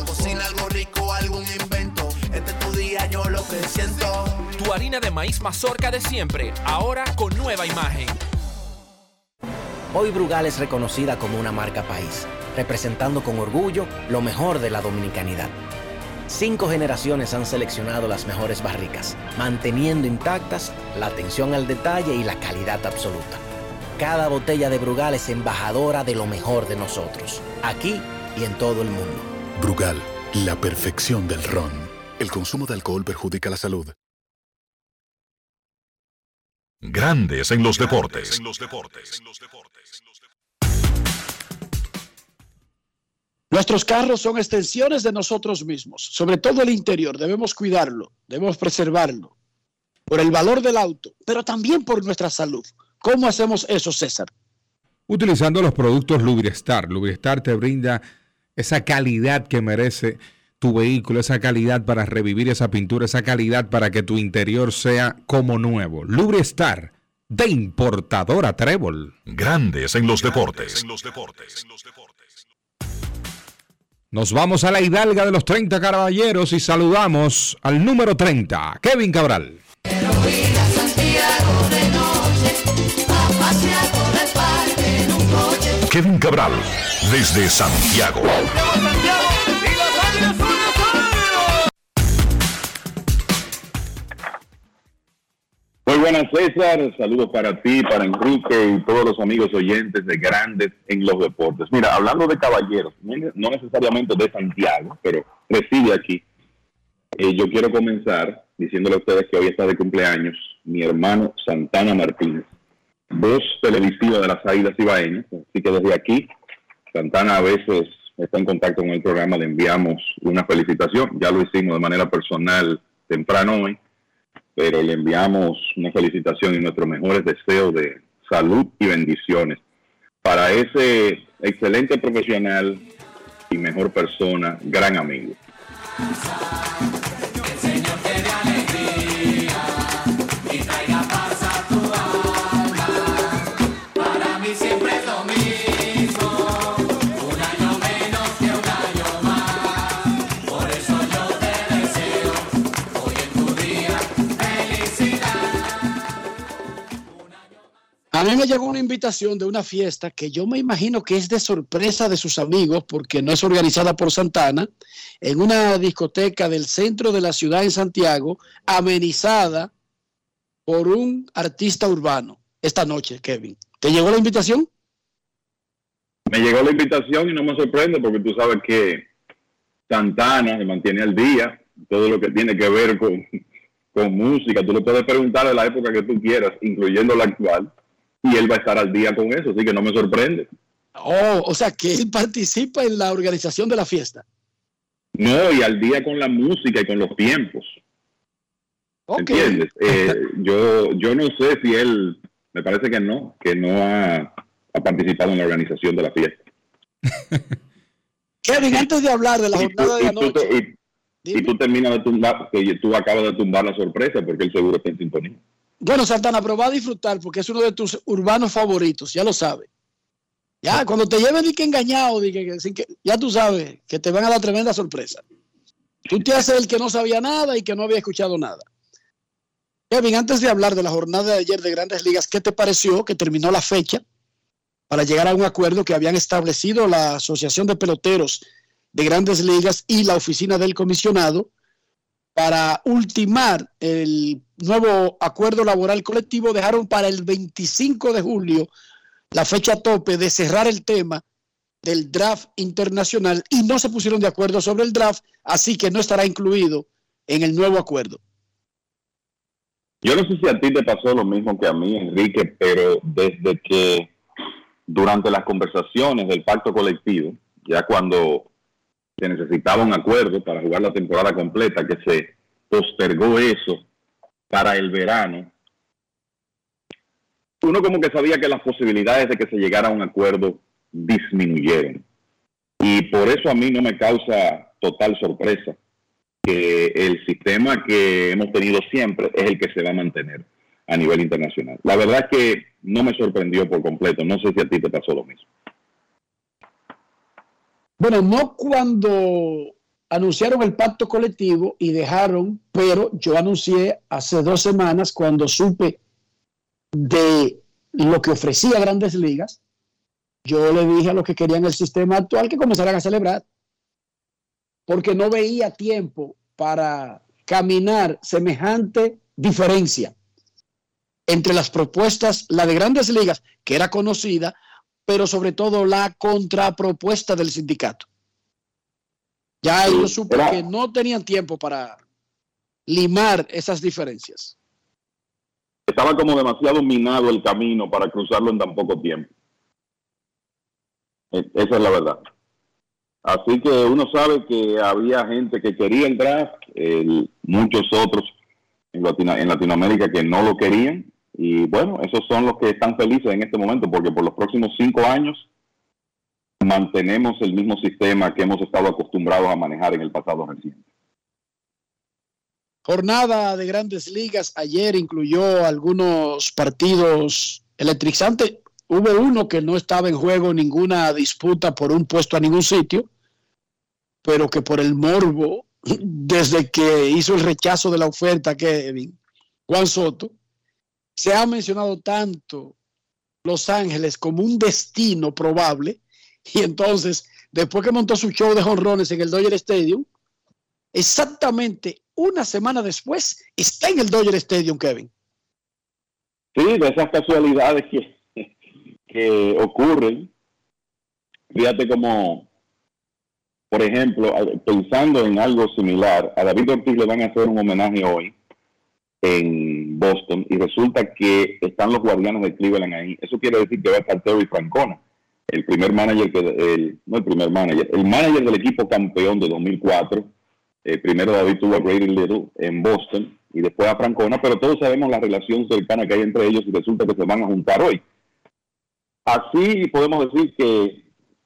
Cocina algo rico, algún invento. Este es tu día, yo lo que siento. Tu harina de maíz mazorca de siempre, ahora con nueva imagen. Hoy Brugal es reconocida como una marca país, representando con orgullo lo mejor de la dominicanidad. Cinco generaciones han seleccionado las mejores barricas, manteniendo intactas la atención al detalle y la calidad absoluta. Cada botella de Brugal es embajadora de lo mejor de nosotros, aquí y en todo el mundo. Brugal, la perfección del ron. El consumo de alcohol perjudica la salud. Grandes en los deportes. Nuestros carros son extensiones de nosotros mismos, sobre todo el interior. Debemos cuidarlo, debemos preservarlo por el valor del auto, pero también por nuestra salud. ¿Cómo hacemos eso, César? Utilizando los productos Lubristar. Lubristar te brinda esa calidad que merece tu vehículo, esa calidad para revivir esa pintura, esa calidad para que tu interior sea como nuevo. Lubristar de importadora Trébol. Grandes en los deportes. Nos vamos a la hidalga de los 30 caballeros y saludamos al número 30, Kevin Cabral. Kevin Cabral, desde Santiago. Muy buenas, César. Saludos para ti, para Enrique y todos los amigos oyentes de Grandes en los Deportes. Mira, hablando de caballeros, no necesariamente de Santiago, pero reside aquí. Eh, yo quiero comenzar diciéndole a ustedes que hoy está de cumpleaños mi hermano Santana Martínez, voz televisiva de las Águilas Ibaeñas. Así que desde aquí, Santana a veces está en contacto con el programa, le enviamos una felicitación. Ya lo hicimos de manera personal temprano hoy pero le enviamos una felicitación y nuestros mejores deseos de salud y bendiciones para ese excelente profesional y mejor persona, gran amigo. A mí me llegó una invitación de una fiesta que yo me imagino que es de sorpresa de sus amigos porque no es organizada por Santana, en una discoteca del centro de la ciudad en Santiago, amenizada por un artista urbano esta noche, Kevin. ¿Te llegó la invitación? Me llegó la invitación y no me sorprende porque tú sabes que Santana se mantiene al día, todo lo que tiene que ver con, con música. Tú le puedes preguntar de la época que tú quieras, incluyendo la actual y él va a estar al día con eso, así que no me sorprende. Oh, o sea que él participa en la organización de la fiesta. No, y al día con la música y con los tiempos. ¿Entiendes? (laughs) Eh, yo, yo no sé si él, me parece que no, que no ha, participado en la organización de la fiesta. (laughs) Kevin, antes de hablar de la jornada de anoche. Y, tú terminas de tumbar, que tú acabas de tumbar la sorpresa porque él seguro está en sintonía. Bueno, Santana, pero va a disfrutar porque es uno de tus urbanos favoritos, ya lo sabes. Ya, cuando te lleven y que engañado, que, ya tú sabes que te van a dar tremenda sorpresa. Tú te haces el que no sabía nada y que no había escuchado nada. Kevin, antes de hablar de la jornada de ayer de Grandes Ligas, ¿qué te pareció que terminó la fecha para llegar a un acuerdo que habían establecido la Asociación de Peloteros de Grandes Ligas y la oficina del comisionado para ultimar el nuevo acuerdo laboral colectivo, dejaron para el 25 de julio la fecha tope de cerrar el tema del draft internacional y no se pusieron de acuerdo sobre el draft, así que no estará incluido en el nuevo acuerdo. Yo no sé si a ti te pasó lo mismo que a mí, Enrique, pero desde que durante las conversaciones del pacto colectivo, ya cuando se necesitaba un acuerdo para jugar la temporada completa, que se postergó eso para el verano, uno como que sabía que las posibilidades de que se llegara a un acuerdo disminuyeron. Y por eso a mí no me causa total sorpresa que el sistema que hemos tenido siempre es el que se va a mantener a nivel internacional. La verdad es que no me sorprendió por completo. No sé si a ti te pasó lo mismo. Bueno, no cuando anunciaron el pacto colectivo y dejaron, pero yo anuncié hace dos semanas cuando supe de lo que ofrecía Grandes Ligas, yo le dije a los que querían el sistema actual que comenzaran a celebrar porque no veía tiempo para caminar semejante diferencia entre las propuestas, la de grandes ligas, que era conocida, pero sobre todo la contrapropuesta del sindicato. Ya ellos supe que no tenían tiempo para limar esas diferencias. Estaba como demasiado minado el camino para cruzarlo en tan poco tiempo. Esa es la verdad. Así que uno sabe que había gente que quería el draft, muchos otros en, en Latinoamérica que no lo querían. Y bueno, esos son los que están felices en este momento porque por los próximos cinco años mantenemos el mismo sistema que hemos estado acostumbrados a manejar en el pasado reciente. Jornada de grandes ligas. Ayer incluyó algunos partidos electrizantes. Hubo uno que no estaba en juego ninguna disputa por un puesto a ningún sitio, pero que por el morbo, (laughs) desde que hizo el rechazo de la oferta Kevin, Juan Soto, se ha mencionado tanto Los Ángeles como un destino probable, y entonces, después que montó su show de jonrones en el Dodger Stadium, exactamente una semana después está en el Dodger Stadium, Kevin. Sí, de esas casualidades que que ocurren. Fíjate como, por ejemplo, pensando en algo similar, a David Ortiz le van a hacer un homenaje hoy en Boston y resulta que están los guardianes de Cleveland ahí. Eso quiere decir que va a estar Terry Francona, el primer manager, que el, no el primer manager, el manager del equipo campeón de 2004. Eh, primero David tuvo a Grady Little en Boston y después a Francona, pero todos sabemos la relación cercana que hay entre ellos y resulta que se van a juntar hoy. Así podemos decir que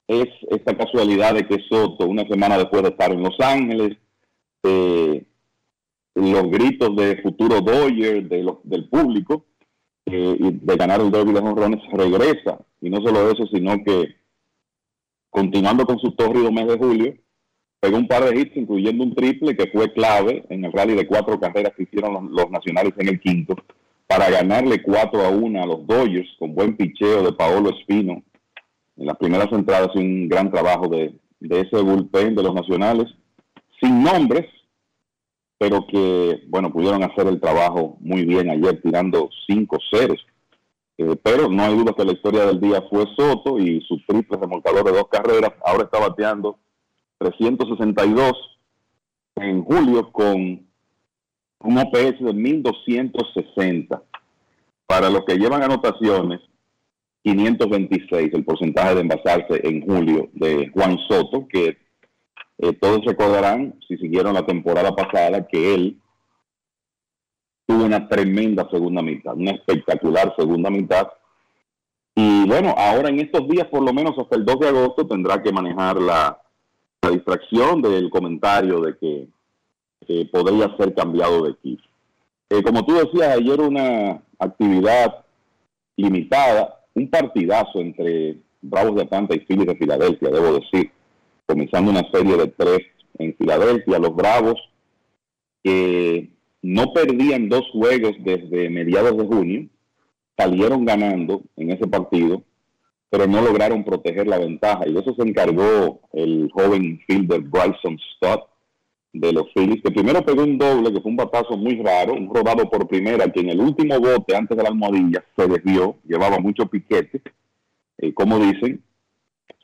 es esta casualidad de que Soto, una semana después de estar en Los Ángeles, eh, los gritos de futuro Doyer de del público eh, de ganar el derby de jonrones regresa. Y no solo eso, sino que continuando con su tórrido mes de julio, pegó un par de hits, incluyendo un triple que fue clave en el rally de cuatro carreras que hicieron los, los nacionales en el quinto para ganarle 4 a 1 a los Dodgers con buen picheo de Paolo Espino. En las primeras entradas un gran trabajo de, ese bullpen de los nacionales, sin nombres, pero que, bueno, pudieron hacer el trabajo muy bien ayer tirando 5 ceros. Eh, pero no hay duda que la historia del día fue Soto y su triple remolcador de dos carreras. Ahora está bateando 362 en julio con un OPS de 1260. Para los que llevan anotaciones, 526, el porcentaje de envasarse en julio de Juan Soto, que eh, todos recordarán, si siguieron la temporada pasada, que él tuvo una tremenda segunda mitad, una espectacular segunda mitad. Y bueno, ahora en estos días, por lo menos hasta el 2 de agosto, tendrá que manejar la, distracción del comentario de que eh, podría ser cambiado de equipo. Eh, como tú decías, ayer una actividad limitada, un partidazo entre Bravos de Atlanta y Phillies de Filadelfia, debo decir, comenzando una serie de tres en Filadelfia, los Bravos que no perdían dos juegos desde mediados de junio, salieron ganando en ese partido, pero no lograron proteger la ventaja. Y de eso se encargó el joven fielder Bryson Stott, de los Phillies, que primero pegó un doble, que fue un batazo muy raro, un rodado por primera, que en el último bote, antes de la almohadilla, se desvió, llevaba mucho piquete, eh, como dicen,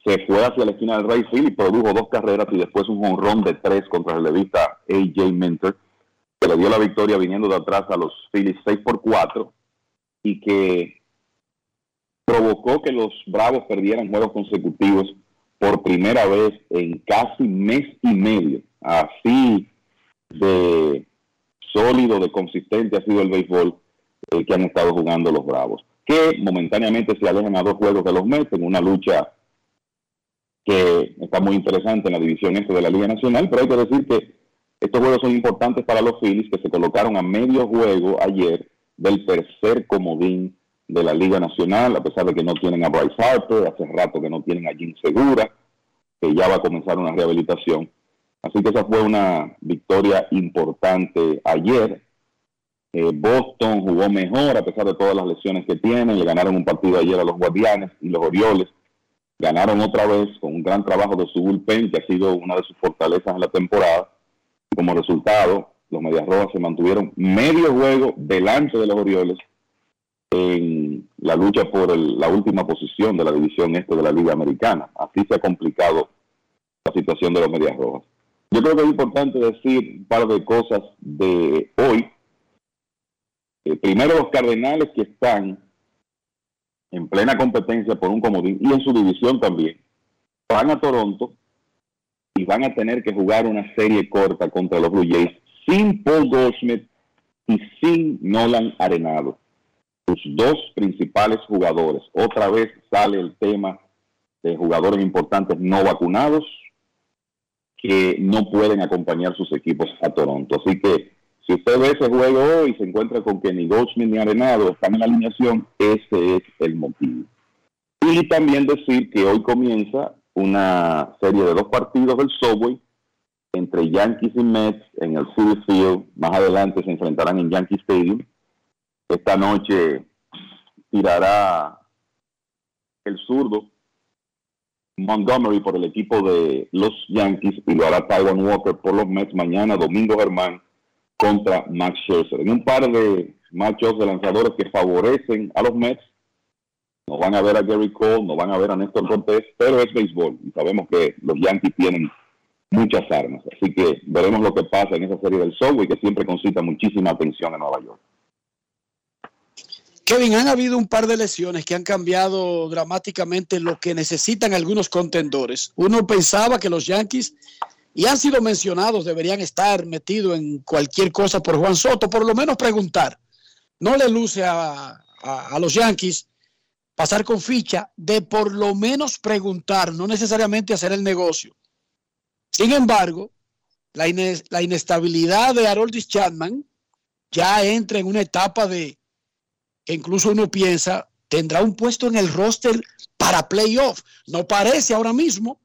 se fue hacia la esquina del right field y produjo dos carreras y después un honrón de tres contra el relevista AJ Minter, que le dio la victoria viniendo de atrás a los Phillies 6 por 4 y que provocó que los Bravos perdieran juegos consecutivos por primera vez en casi mes y medio. Así de sólido, de consistente ha sido el béisbol eh, que han estado jugando los Bravos, que momentáneamente se alejan a dos juegos de los Mets en una lucha que está muy interesante en la división este de la Liga Nacional, pero hay que decir que estos juegos son importantes para los Phillies que se colocaron a medio juego ayer del tercer comodín de la Liga Nacional, a pesar de que no tienen a Bryce Harper, hace rato que no tienen a Jim Segura, que ya va a comenzar una rehabilitación. Así que esa fue una victoria importante ayer. Eh, Boston jugó mejor a pesar de todas las lesiones que tienen. Le ganaron un partido ayer a los Guardianes y los Orioles. Ganaron otra vez con un gran trabajo de su bullpen, que ha sido una de sus fortalezas en la temporada. Como resultado, los Medias Rojas se mantuvieron medio juego delante de los Orioles en la lucha por la última posición de la división este de la Liga Americana. Así se ha complicado la situación de los Medias Rojas. Yo creo que es importante decir un par de cosas de hoy. Eh, primero, los Cardenales que están en plena competencia por un comodín y en su división también, van a Toronto y van a tener que jugar una serie corta contra los Blue Jays sin Paul Goldschmidt y sin Nolan Arenado, sus dos principales jugadores. Otra vez sale el tema de jugadores importantes no vacunados que no pueden acompañar sus equipos a Toronto. Así que usted ve ese juego y se encuentra con que ni Goldschmidt ni Arenado están en la alineación, ese es el motivo. Y también decir que hoy comienza una serie de dos partidos del Subway entre Yankees y Mets en el City Field. Más adelante se enfrentarán en Yankee Stadium. Esta noche tirará el zurdo Montgomery por el equipo de los Yankees y lo hará Taiwan Walker por los Mets mañana, Domingo Germán contra Max Scherzer. En un par de machos de lanzadores que favorecen a los Mets, no van a ver a Gary Cole, no van a ver a Néstor Cortés, pero es béisbol y sabemos que los Yankees tienen muchas armas. Así que veremos lo que pasa en esa serie del y que siempre concita muchísima atención en Nueva York. Kevin, han habido un par de lesiones que han cambiado dramáticamente lo que necesitan algunos contendores. Uno pensaba que los Yankees, y han sido mencionados, deberían estar metidos en cualquier cosa por Juan Soto, por lo menos preguntar. No le luce a, los Yankees pasar con ficha de por lo menos preguntar, no necesariamente hacer el negocio. Sin embargo, la, la inestabilidad de Haroldis Chapman ya entra en una etapa de que incluso uno piensa tendrá un puesto en el roster para playoff. No parece ahora mismo,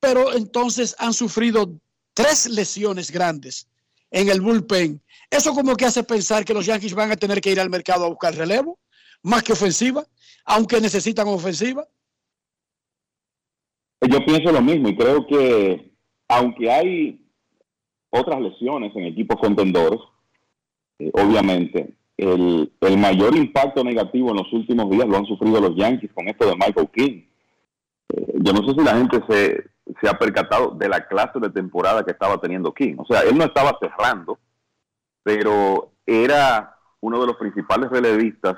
pero entonces han sufrido tres lesiones grandes en el bullpen. Eso como que hace pensar que los Yankees van a tener que ir al mercado a buscar relevo, más que ofensiva, aunque necesitan ofensiva. Yo pienso lo mismo y creo que aunque hay otras lesiones en equipos contendores, eh, obviamente el, mayor impacto negativo en los últimos días lo han sufrido los Yankees con esto de Michael King. Eh, yo no sé si la gente se, se ha percatado de la clase de temporada que estaba teniendo King. O sea, él no estaba cerrando, pero era uno de los principales relevistas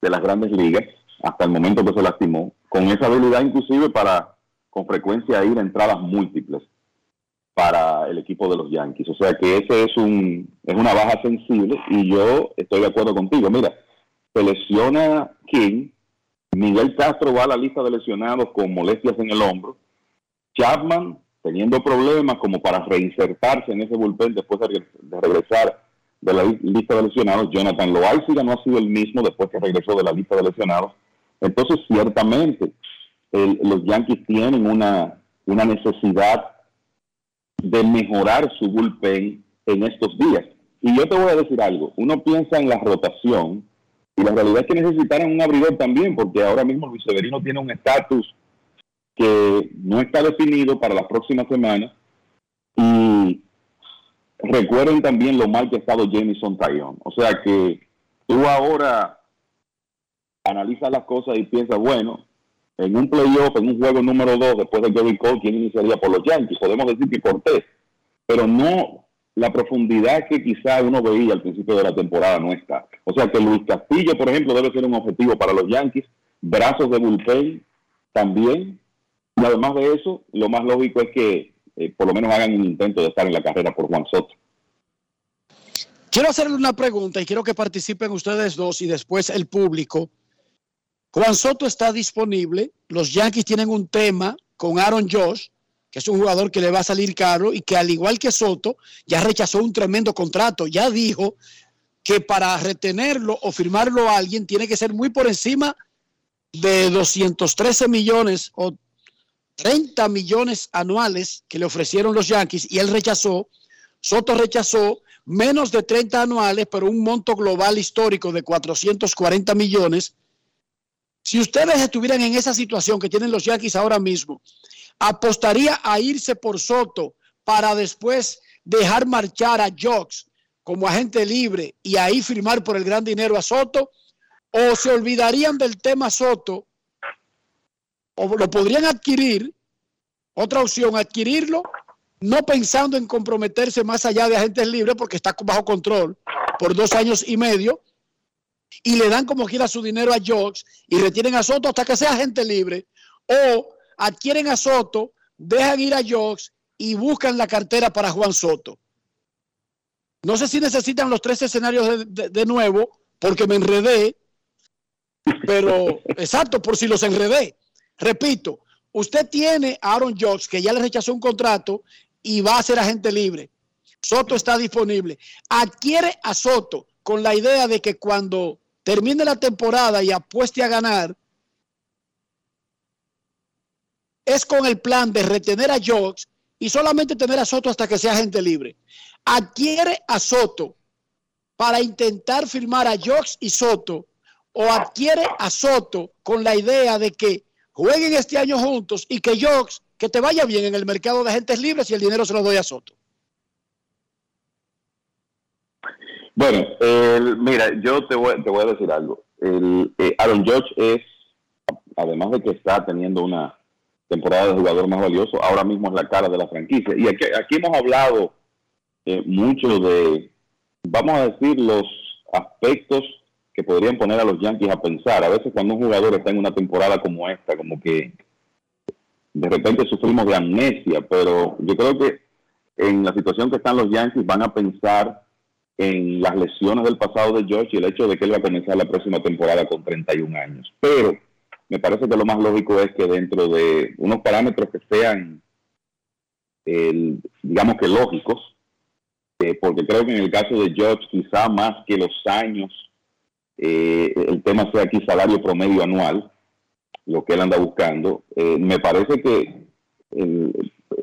de las grandes ligas hasta el momento que se lastimó, con esa habilidad inclusive para con frecuencia ir a entradas múltiples para el equipo de los Yankees. O sea que ese es un es una baja sensible y yo estoy de acuerdo contigo. Mira, se lesiona King, Miguel Castro va a la lista de lesionados con molestias en el hombro, Chapman teniendo problemas como para reinsertarse en ese bullpen después de, regresar de la lista de lesionados, Jonathan Loaiziga no ha sido el mismo después que regresó de la lista de lesionados. Entonces, ciertamente, los Yankees tienen una, una necesidad de mejorar su bullpen en estos días. Y yo te voy a decir algo, uno piensa en la rotación y la realidad es que necesitaran un abridor también, porque ahora mismo Luis Severino tiene un estatus que no está definido para las próximas semanas. Y recuerden también lo mal que ha estado Jameson Tayón. O sea que tú ahora analizas las cosas y piensas, bueno, en un playoff, en un juego número 2, después de Gary Cole, ¿quién iniciaría por los Yankees? Podemos decir que Cortés, pero no la profundidad que quizá uno veía al principio de la temporada no está. O sea que Luis Castillo, por ejemplo, debe ser un objetivo para los Yankees, brazos de bullpen también, y además de eso, lo más lógico es que eh, por lo menos hagan un intento de estar en la carrera por Juan Soto. Quiero hacerle una pregunta y quiero que participen ustedes dos y después el público. Juan Soto está disponible. Los Yankees tienen un tema con Aaron Josh, que es un jugador que le va a salir caro y que al igual que Soto, ya rechazó un tremendo contrato. Ya dijo que para retenerlo o firmarlo a alguien tiene que ser muy por encima de 213 millones o 30 millones anuales que le ofrecieron los Yankees y él rechazó. Soto rechazó menos de 30 anuales, pero un monto global histórico de 440 millones. Si ustedes estuvieran en esa situación que tienen los Yankees ahora mismo, apostaría a irse por Soto para después dejar marchar a Jocks como agente libre y ahí firmar por el gran dinero a Soto, o se olvidarían del tema Soto o lo podrían adquirir, otra opción, adquirirlo, no pensando en comprometerse más allá de agentes libres porque está bajo control por dos años y medio, y le dan como quiera su dinero a Jocks y retienen a Soto hasta que sea agente libre, o adquieren a Soto, dejan ir a Jocks y buscan la cartera para Juan Soto. No sé si necesitan los tres escenarios de, de nuevo, porque me enredé, pero exacto, por si los enredé. Repito, usted tiene a Aaron Jocks que ya le rechazó un contrato y va a ser agente libre. Soto está disponible. Adquiere a Soto con la idea de que cuando termine la temporada y apueste a ganar, es con el plan de retener a Jocks y solamente tener a Soto hasta que sea agente libre. Adquiere a Soto para intentar firmar a Jocks y Soto o adquiere a Soto con la idea de que jueguen este año juntos y que Jocks, que te vaya bien en el mercado de agentes libres y el dinero se lo doy a Soto. Bueno, mira, yo te voy, te voy, a decir algo. El, eh, Aaron Judge es, además de que está teniendo una temporada de jugador más valioso, ahora mismo es la cara de la franquicia. Y aquí, aquí hemos hablado eh, mucho de, vamos a decir, los aspectos que podrían poner a los Yankees a pensar. A veces cuando un jugador está en una temporada como esta, como que de repente sufrimos de amnesia, pero yo creo que en la situación que están los Yankees van a pensar en las lesiones del pasado de George y el hecho de que él va a comenzar la próxima temporada con 31 años. Pero me parece que lo más lógico es que dentro de unos parámetros que sean, digamos que lógicos, eh, porque creo que en el caso de George quizá más que los años eh, el tema sea aquí salario promedio anual, lo que él anda buscando, eh, me parece que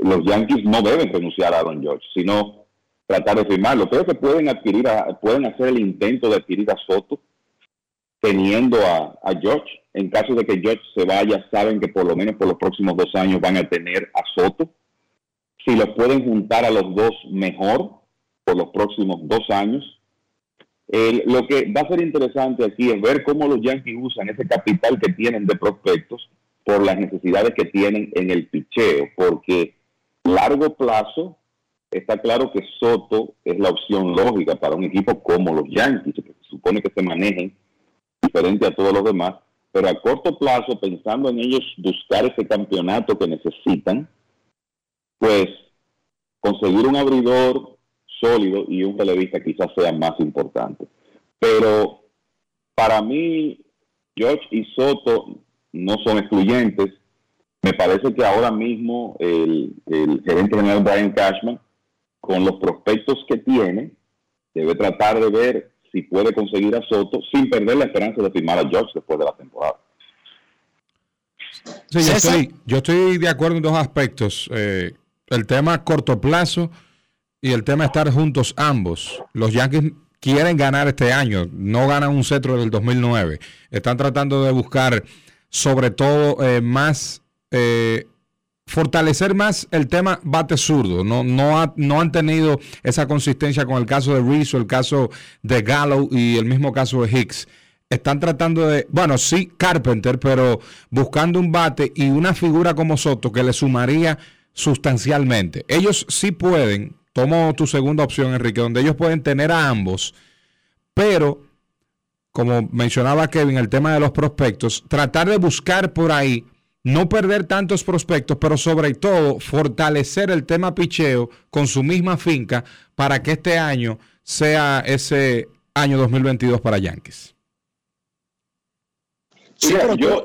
los Yankees no deben renunciar a Aaron George, sino tratar de firmarlo. Creo que pueden adquirir, pueden hacer el intento de adquirir a Soto teniendo a, a George. En caso de que George se vaya, saben que por lo menos por los próximos dos años van a tener a Soto. Si los pueden juntar a los dos, mejor, por los próximos dos años lo que va a ser interesante aquí es ver cómo los Yankees usan ese capital que tienen de prospectos por las necesidades que tienen en el picheo, porque largo plazo está claro que Soto es la opción lógica para un equipo como los Yankees, que se supone que se manejen diferente a todos los demás, pero a corto plazo, pensando en ellos buscar ese campeonato que necesitan, pues conseguir un abridor sólido y un relevista quizás sea más importante. Pero para mí, George y Soto no son excluyentes. Me parece que ahora mismo el, gerente general Brian Cashman, con los prospectos que tiene, debe tratar de ver si puede conseguir a Soto sin perder la esperanza de firmar a George después de la temporada. Sí, yo, estoy, yo estoy de acuerdo en dos aspectos. Eh, el tema corto plazo y el tema de estar juntos ambos. Los Yankees quieren ganar este año, no ganan un cetro del 2009. Están tratando de buscar sobre todo eh, más, eh, fortalecer más el tema bate zurdo. No, no, no han tenido esa consistencia con el caso de Reese o el caso de Gallo y el mismo caso de Hicks. están tratando de, bueno, sí, Carpenter, pero buscando un bate y una figura como Soto que le sumaría sustancialmente. Ellos sí pueden, tomo tu segunda opción, Enrique, donde ellos pueden tener a ambos, pero como mencionaba Kevin, el tema de los prospectos, tratar de buscar por ahí, no perder tantos prospectos, pero sobre todo fortalecer el tema picheo con su misma finca para que este año sea ese año 2022 para Yankees. Sí,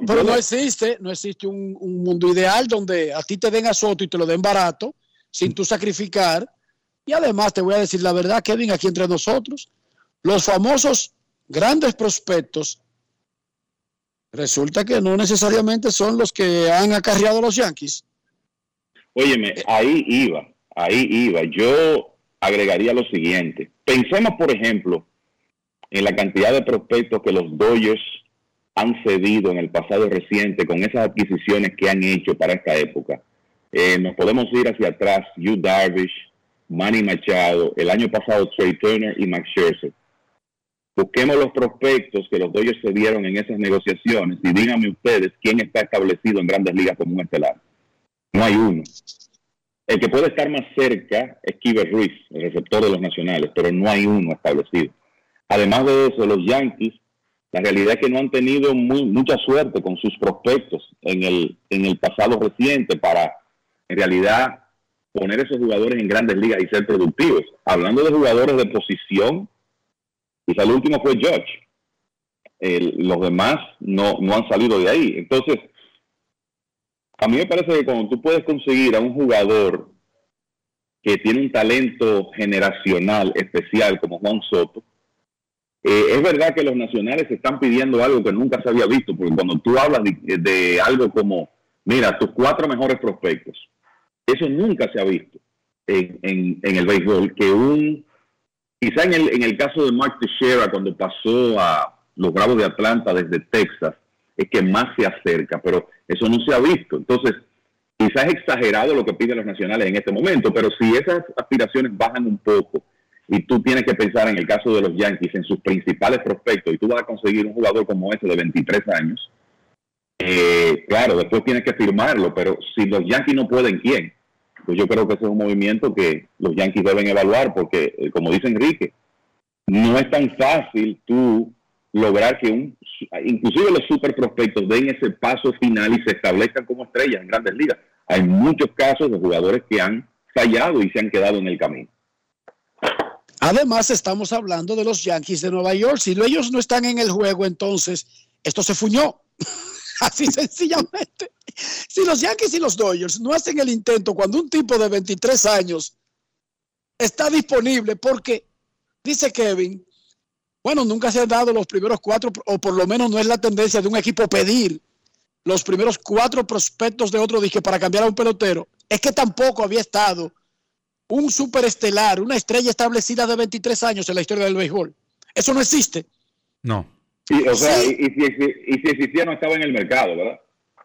pero, no existe, no existe un, un, mundo ideal donde a ti te den a Soto y te lo den barato, sin tú sacrificar. Y además te voy a decir la verdad, Kevin, aquí entre nosotros, los famosos grandes prospectos, resulta que no necesariamente son los que han acarreado los Yankees. Óyeme, ahí iba, ahí iba. Yo agregaría lo siguiente. Pensemos, por ejemplo, en la cantidad de prospectos que los Dodgers han cedido en el pasado reciente con esas adquisiciones que han hecho para esta época. Eh, nos podemos ir hacia atrás, Yu Darvish, Manny Machado, el año pasado Trey Turner y Max Scherzer. Busquemos los prospectos que los Dodgers se dieron en esas negociaciones y díganme ustedes quién está establecido en grandes ligas como un estelar. No hay uno. El que puede estar más cerca es Kiber Ruiz, el receptor de los nacionales, pero no hay uno establecido. Además de eso, los Yankees, la realidad es que no han tenido mucha suerte con sus prospectos en el, en el pasado reciente para, en realidad, poner esos jugadores en grandes ligas y ser productivos. Hablando de jugadores de posición, Quizá el último fue George. los demás no, no han salido de ahí. Entonces, a mí me parece que cuando tú puedes conseguir a un jugador que tiene un talento generacional especial como Juan Soto, eh, es verdad que los nacionales están pidiendo algo que nunca se había visto, porque cuando tú hablas de, algo como, mira, tus cuatro mejores prospectos, eso nunca se ha visto en, en, en el béisbol, que un Quizá en el, en el caso de Mark Teixeira, cuando pasó a los Bravos de Atlanta desde Texas, es que más se acerca, pero eso no se ha visto. Entonces, quizás es exagerado lo que piden los nacionales en este momento, pero si esas aspiraciones bajan un poco y tú tienes que pensar en el caso de los Yankees, en sus principales prospectos, y tú vas a conseguir un jugador como ese de 23 años, eh, claro, después tienes que firmarlo, pero si los Yankees no pueden, ¿quién? Pues yo creo que ese es un movimiento que los Yankees deben evaluar porque, eh, como dice Enrique, no es tan fácil tú lograr que un, inclusive los super prospectos den ese paso final y se establezcan como estrellas en grandes ligas. Hay muchos casos de jugadores que han fallado y se han quedado en el camino. Además, estamos hablando de los Yankees de Nueva York. Si ellos no están en el juego, entonces esto se fuñó. (laughs) (laughs) Así sencillamente. Si los Yankees y los Dodgers no hacen el intento cuando un tipo de 23 años está disponible, porque dice Kevin, bueno, nunca se han dado los primeros cuatro, o por lo menos no es la tendencia de un equipo pedir los primeros cuatro prospectos de otro disque para cambiar a un pelotero. Es que tampoco había estado un superestelar, una estrella establecida de 23 años en la historia del béisbol. Eso no existe. No. Sí, o sea, Y, si, existía no estaba en el mercado, ¿verdad?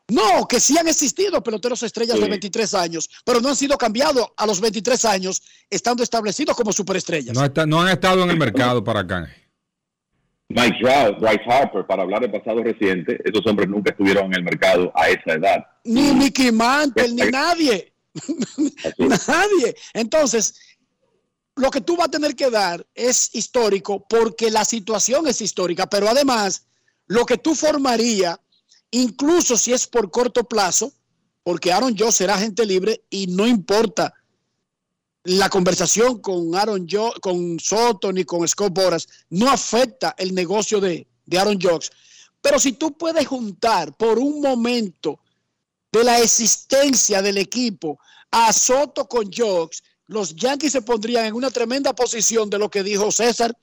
No, que sí han existido peloteros estrellas de 23 años, pero no han sido cambiados a los 23 años, estando establecidos como superestrellas. No, no han estado en el mercado para acá. Mike Trout, Bryce Harper, para hablar de pasado reciente, esos hombres nunca estuvieron en el mercado a esa edad. Ni Mickey Mantle, ni nadie. (laughs) nadie. Entonces, lo que tú vas a tener que dar es histórico porque la situación es histórica, pero además lo que tú formaría, incluso si es por corto plazo, porque Aaron Joe será gente libre y no importa la conversación con Aaron Joe, con Soto ni con Scott Boras, no afecta el negocio de, de Aaron Jocks. Pero si tú puedes juntar por un momento de la existencia del equipo a Soto con Jocks, los Yankees se pondrían en una tremenda posición de lo que dijo César,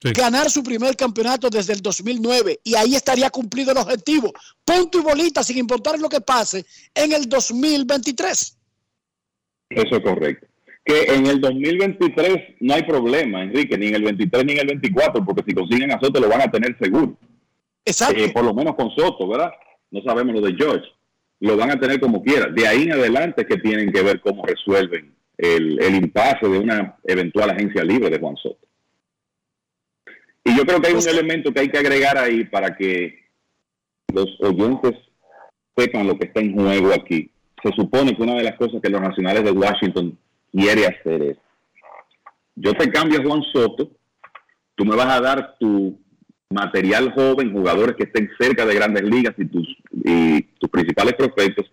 ganar su primer campeonato desde el 2009 y ahí estaría cumplido el objetivo. Punto y bolita, sin importar lo que pase, en el 2023. Eso es correcto. Que en el 2023 no hay problema, Enrique, ni en el 23 ni en el 24, porque si consiguen a Soto lo van a tener seguro. Exacto. Eh, por lo menos con Soto, ¿verdad? No sabemos lo de George. Lo van a tener como quiera. De ahí en adelante que tienen que ver cómo resuelven el, el impasse de una eventual agencia libre de Juan Soto. Y yo creo que hay un elemento que hay que agregar ahí para que los oyentes sepan lo que está en juego aquí. Se supone que una de las cosas que los nacionales de Washington quiere hacer es, yo te cambio a Juan Soto, tú me vas a dar tu material joven, jugadores que estén cerca de grandes ligas y tus, y tus principales prospectos,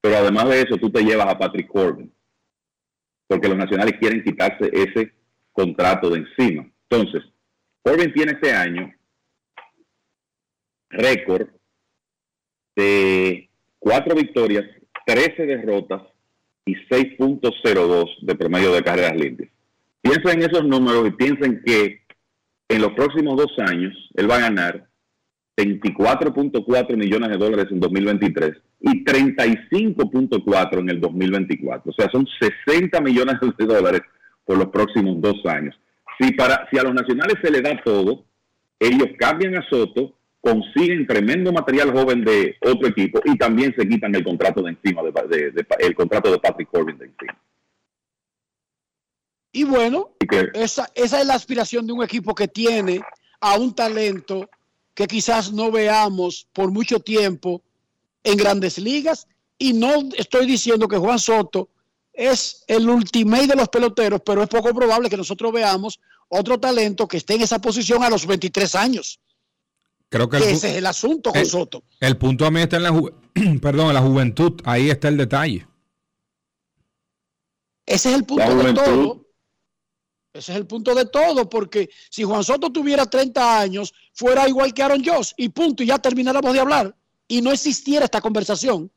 pero además de eso tú te llevas a Patrick Corbin, porque los nacionales quieren quitarse ese contrato de encima. Entonces, Corbin tiene este año récord de cuatro victorias, 13 derrotas y 6.02 de promedio de carreras limpias. Piensen en esos números y piensen que en los próximos dos años él va a ganar 24.4 millones de dólares en 2023 y 35.4 en el 2024. O sea, son 60 millones de dólares por los próximos dos años. Si, para, si a los nacionales se le da todo, ellos cambian a Soto, consiguen tremendo material joven de otro equipo y también se quitan el contrato de encima, de, el contrato de Patrick Corbin de encima. Y bueno, esa, esa es la aspiración de un equipo que tiene a un talento que quizás no veamos por mucho tiempo en grandes ligas. Y no estoy diciendo que Juan Soto es el ultimate de los peloteros, pero es poco probable que nosotros veamos otro talento que esté en esa posición a los 23 años. Creo que, ese es el asunto con Soto. El punto a mí está en la, (clears throat) perdón, en la juventud. Ahí está el detalle. Ese es el punto de todo. Ese es el punto de todo, porque si Juan Soto tuviera 30 años, fuera igual que Aaron Joss, y punto, y ya termináramos de hablar, y no existiera esta conversación.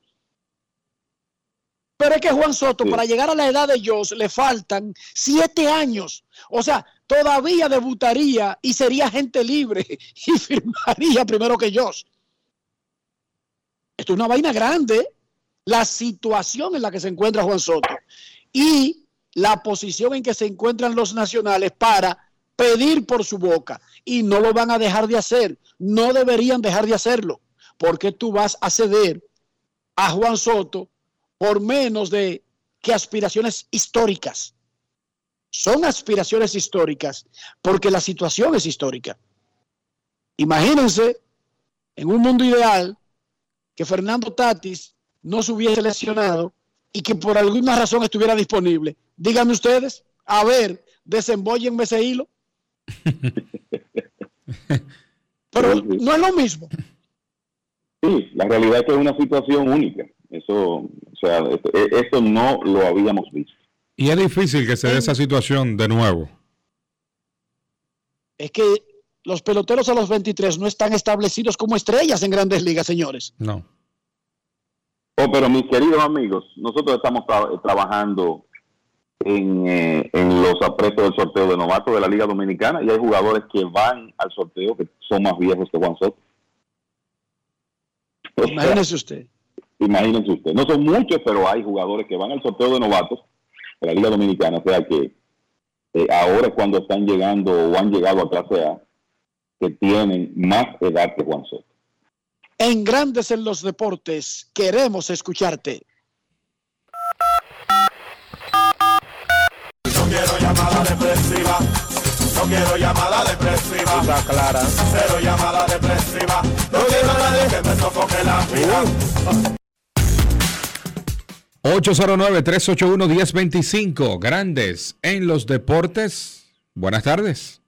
Pero es que Juan Soto, para llegar a la edad de Joss, le faltan siete años. O sea, todavía debutaría y sería gente libre (laughs) y firmaría primero que Joss. Esto es una vaina grande, la situación en la que se encuentra Juan Soto. Y la posición en que se encuentran los nacionales para pedir por su boca y no lo van a dejar de hacer, no deberían dejar de hacerlo, porque tú vas a ceder a Juan Soto por menos de que aspiraciones históricas. Son aspiraciones históricas porque la situación es histórica. Imagínense en un mundo ideal que Fernando Tatis no se hubiese lesionado y que por alguna razón estuviera disponible. Díganme ustedes, a ver, desembollenme ese hilo. (laughs) Pero no es lo mismo. Sí, la realidad es que es una situación única. Eso, o sea, esto, no lo habíamos visto. Y es difícil que se dé esa situación de nuevo. Es que los peloteros a los 23 no están establecidos como estrellas en grandes ligas, señores. No. Oh, pero mis queridos amigos, nosotros estamos trabajando en, eh, en los apretos del sorteo de novatos de la Liga Dominicana y hay jugadores que van al sorteo que son más viejos que Juan Soto. Imagínese usted. Imagínense usted. No son muchos, pero hay jugadores que van al sorteo de novatos de la Liga Dominicana. O sea que eh, ahora cuando están llegando o han llegado a clase A, que tienen más edad que Juan Soto. En Grandes en los Deportes, queremos escucharte. Llamada depresiva. No quiero llamada depresiva. Está clara. Cero llamada depresiva. No quiero nadie que me sofoque la vida. 809-381-1025. Grandes en los deportes. Buenas tardes.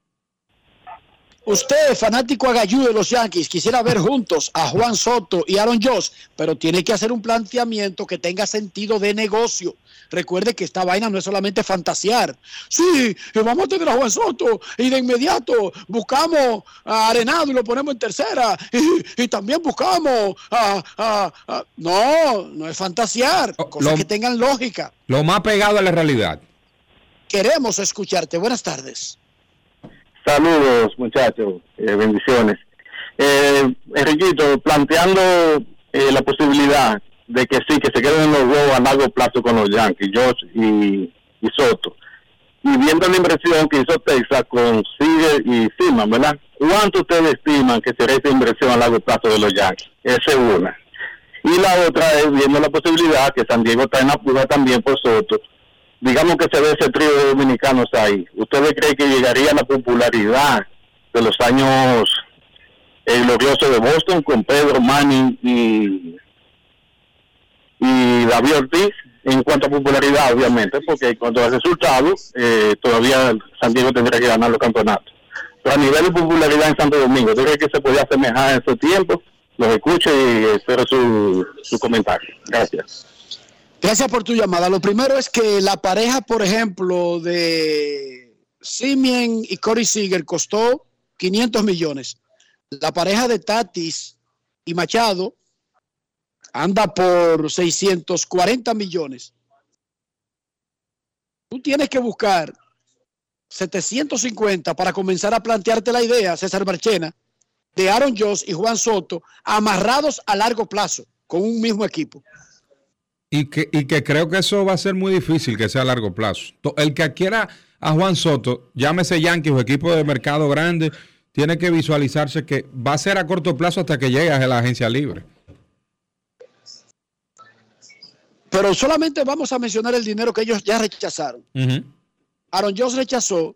Usted, fanático agayú de los Yankees, quisiera ver juntos a Juan Soto y Aaron Joss, pero tiene que hacer un planteamiento que tenga sentido de negocio. Recuerde que esta vaina no es solamente fantasear. Sí, vamos a tener a Juan Soto y de inmediato buscamos a Arenado y lo ponemos en tercera. Y, también buscamos a, No, no es fantasear. Cosas que tengan lógica. Lo más pegado a la realidad. Queremos escucharte. Buenas tardes. Saludos, muchachos. Eh, bendiciones. Eh, Enriquito, planteando eh, la posibilidad de que sí, que se queden en los huevos a largo plazo con los Yankees, Josh y, Soto. Y viendo la inversión que hizo Texas con Sigue y Siman, ¿verdad? ¿Cuánto ustedes estiman que será esa inversión a largo plazo de los Yankees? Esa es una. Y la otra es viendo la posibilidad que San Diego está en la también por Soto digamos que se ve ese trío de dominicanos ahí, ¿ustedes creen que llegaría la popularidad de los años gloriosos de Boston con Pedro Manning y, y David Ortiz en cuanto a popularidad, obviamente, porque en cuanto a resultados, eh, todavía San Diego tendría que ganar los campeonatos. Pero a nivel de popularidad en Santo Domingo, ¿tú crees que se podía asemejar en su tiempo? Los escucho y espero su, su comentario. Gracias. Gracias por tu llamada. Lo primero es que la pareja, por ejemplo, de Simien y Corey Seager costó 500 millones. La pareja de Tatis y Machado anda por 640 millones. Tú tienes que buscar 750 para comenzar a plantearte la idea, César Marchena, de Aaron Joss y Juan Soto amarrados a largo plazo con un mismo equipo. Y que, y que creo que eso va a ser muy difícil que sea a largo plazo. El que quiera a Juan Soto, llámese Yankees o equipo de mercado grande, tiene que visualizarse que va a ser a corto plazo hasta que llegue a la agencia libre. Pero solamente vamos a mencionar el dinero que ellos ya rechazaron. Aaron Jones rechazó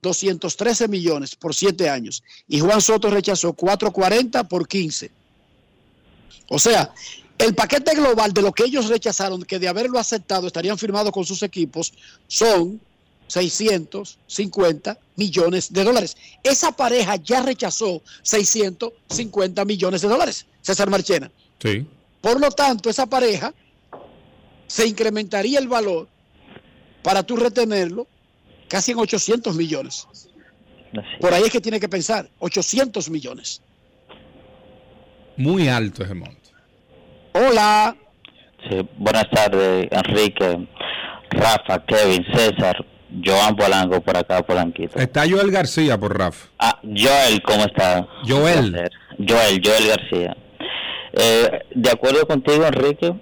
213 millones por 7 años y Juan Soto rechazó 440 por 15. O sea, el paquete global de lo que ellos rechazaron, que de haberlo aceptado estarían firmados con sus equipos, son 650 millones de dólares. Esa pareja ya rechazó 650 millones de dólares, César Marchena. Sí. Por lo tanto, esa pareja se incrementaría el valor para tú retenerlo casi en 800 millones. Por ahí es que tiene que pensar, 800 millones. Muy alto ese monto. Hola. Sí, buenas tardes, Enrique, Rafa, Kevin, César, Joan Polanco por acá, Polanquito. Está Joel García por Rafa. Ah, Joel, ¿cómo está? Joel. Joel, Joel García. Eh, de acuerdo contigo, Enrique,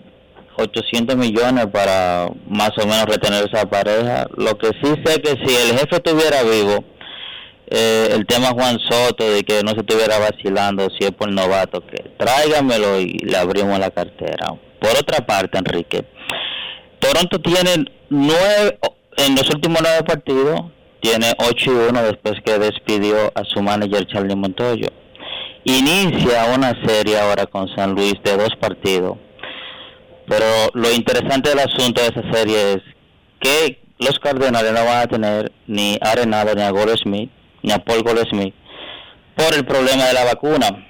800 millones para más o menos retener esa pareja. Lo que sí sé que si el jefe estuviera vivo, eh, el tema Juan Soto de que no se estuviera vacilando si es por novato, que tráigamelo y le abrimos la cartera. Por otra parte, Enrique, Toronto tiene nueve, en los últimos nueve partidos, tiene 8 y 1 después que despidió a su manager Charlie Montoyo. Inicia una serie ahora con San Luis de dos partidos pero lo interesante del asunto de esa serie es que los Cardenales no van a tener ni Arenado, ni a Smith, Paul Smith, por el problema de la vacuna.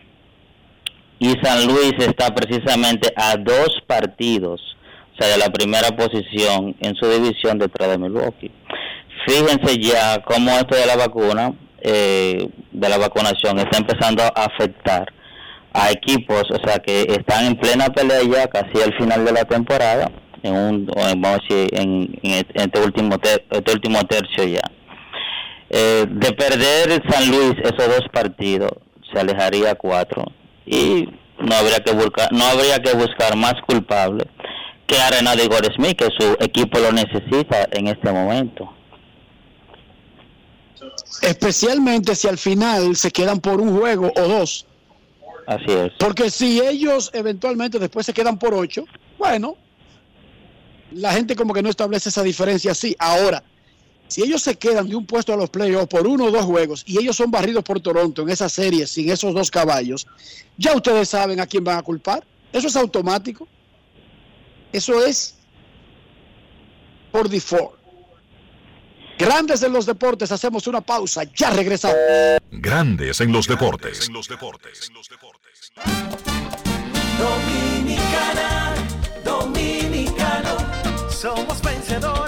Y San Luis está precisamente a dos partidos, o sea, de la primera posición en su división detrás de Milwaukee. Fíjense ya cómo esto de la vacuna, eh, de la vacunación, está empezando a afectar a equipos, o sea, que están en plena pelea ya casi al final de la temporada, en un, vamos a decir, en, este último este último tercio ya. Eh, de perder San Luis esos dos partidos, se alejaría cuatro y no habría que buscar, no habría que buscar más culpable que Arenado y Smith, que su equipo lo necesita en este momento. Especialmente si al final se quedan por un juego o dos Así es. Porque si ellos eventualmente después se quedan por ocho, bueno, la gente como que no establece esa diferencia así. Ahora, si ellos se quedan de un puesto a los playoffs por uno o dos juegos y ellos son barridos por Toronto en esa serie sin esos dos caballos, ya ustedes saben a quién van a culpar. Eso es automático. Eso es por default. Grandes en los deportes, hacemos una pausa, ya regresamos. Grandes en los deportes. En los deportes. Dominicana, dominicano, somos vencedores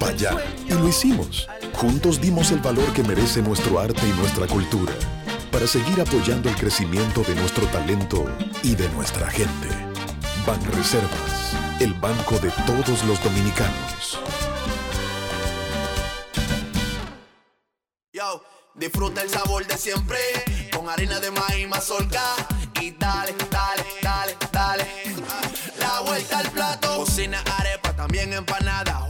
para allá y lo hicimos. Juntos dimos el valor que merece nuestro arte y nuestra cultura para seguir apoyando el crecimiento de nuestro talento y de nuestra gente. Banreservas, el banco de todos los dominicanos. Yo, disfruta el sabor de siempre con harina de maíz mazorca y dale, dale, dale, dale. La vuelta al plato, cocina arepa, también empanada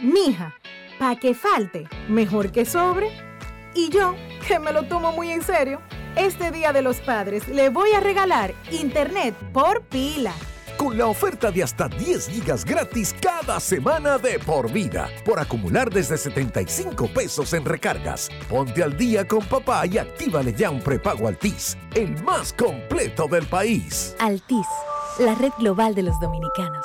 mija, pa' que falte, mejor que sobre. Y yo, que me lo tomo muy en serio, este Día de los Padres le voy a regalar internet por pila. Con la oferta de hasta 10 gigas gratis cada semana de por vida, por acumular desde 75 pesos en recargas. Ponte al día con papá y actívale ya un prepago Altis, el más completo del país. Altis, la red global de los dominicanos.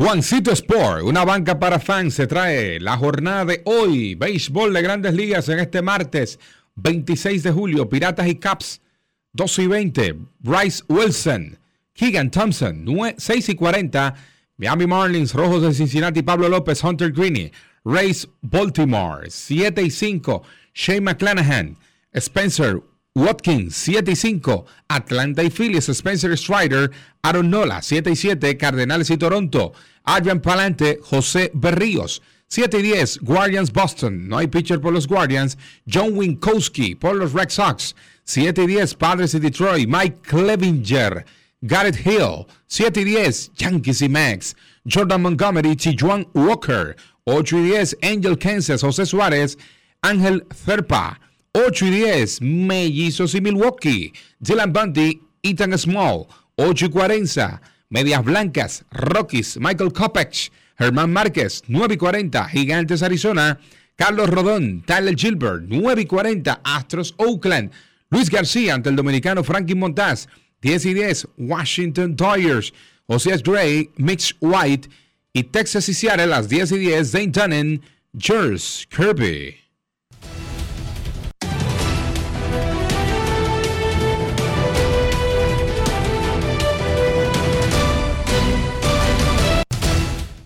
Juancito Sport, una banca para fans, se trae la jornada de hoy. Béisbol de grandes ligas en este martes 26 de julio. Piratas y Caps 12 y 20. Bryce Wilson, Keegan Thompson 6 y 40. Miami Marlins, Rojos de Cincinnati, Pablo López, Hunter Greene. Race Baltimore 7 y 5. Shane McClanahan, Spencer Watkins 7 y 5, Atlanta y Phillies, Spencer Strider, Aaron Nola 7 y 7, Cardenales y Toronto, Adrian Palante, José Berríos 7 y 10, Guardians Boston, no hay pitcher por los Guardians, John Winkowski por los Red Sox 7 y 10, Padres y Detroit, Mike Clevinger, Garrett Hill 7 y 10, Yankees y Max, Jordan Montgomery, Tijuan Walker 8 y 10, Angel Kansas, José Suárez, Ángel Cerpa 8 y 10, Mellizos y Milwaukee. Dylan Bundy, Ethan Small. 8 y 40, Medias Blancas, Rockies, Michael Kopech. Germán Márquez, 9 y 40, Gigantes Arizona. Carlos Rodón, Tyler Gilbert, 9 y 40, Astros Oakland. Luis García ante el dominicano Frankie Montaz, 10 y 10, Washington Dodgers. José Gray, Mitch White y Texas y Seattle las 10 y 10, Zane Tunnen, Jers Kirby.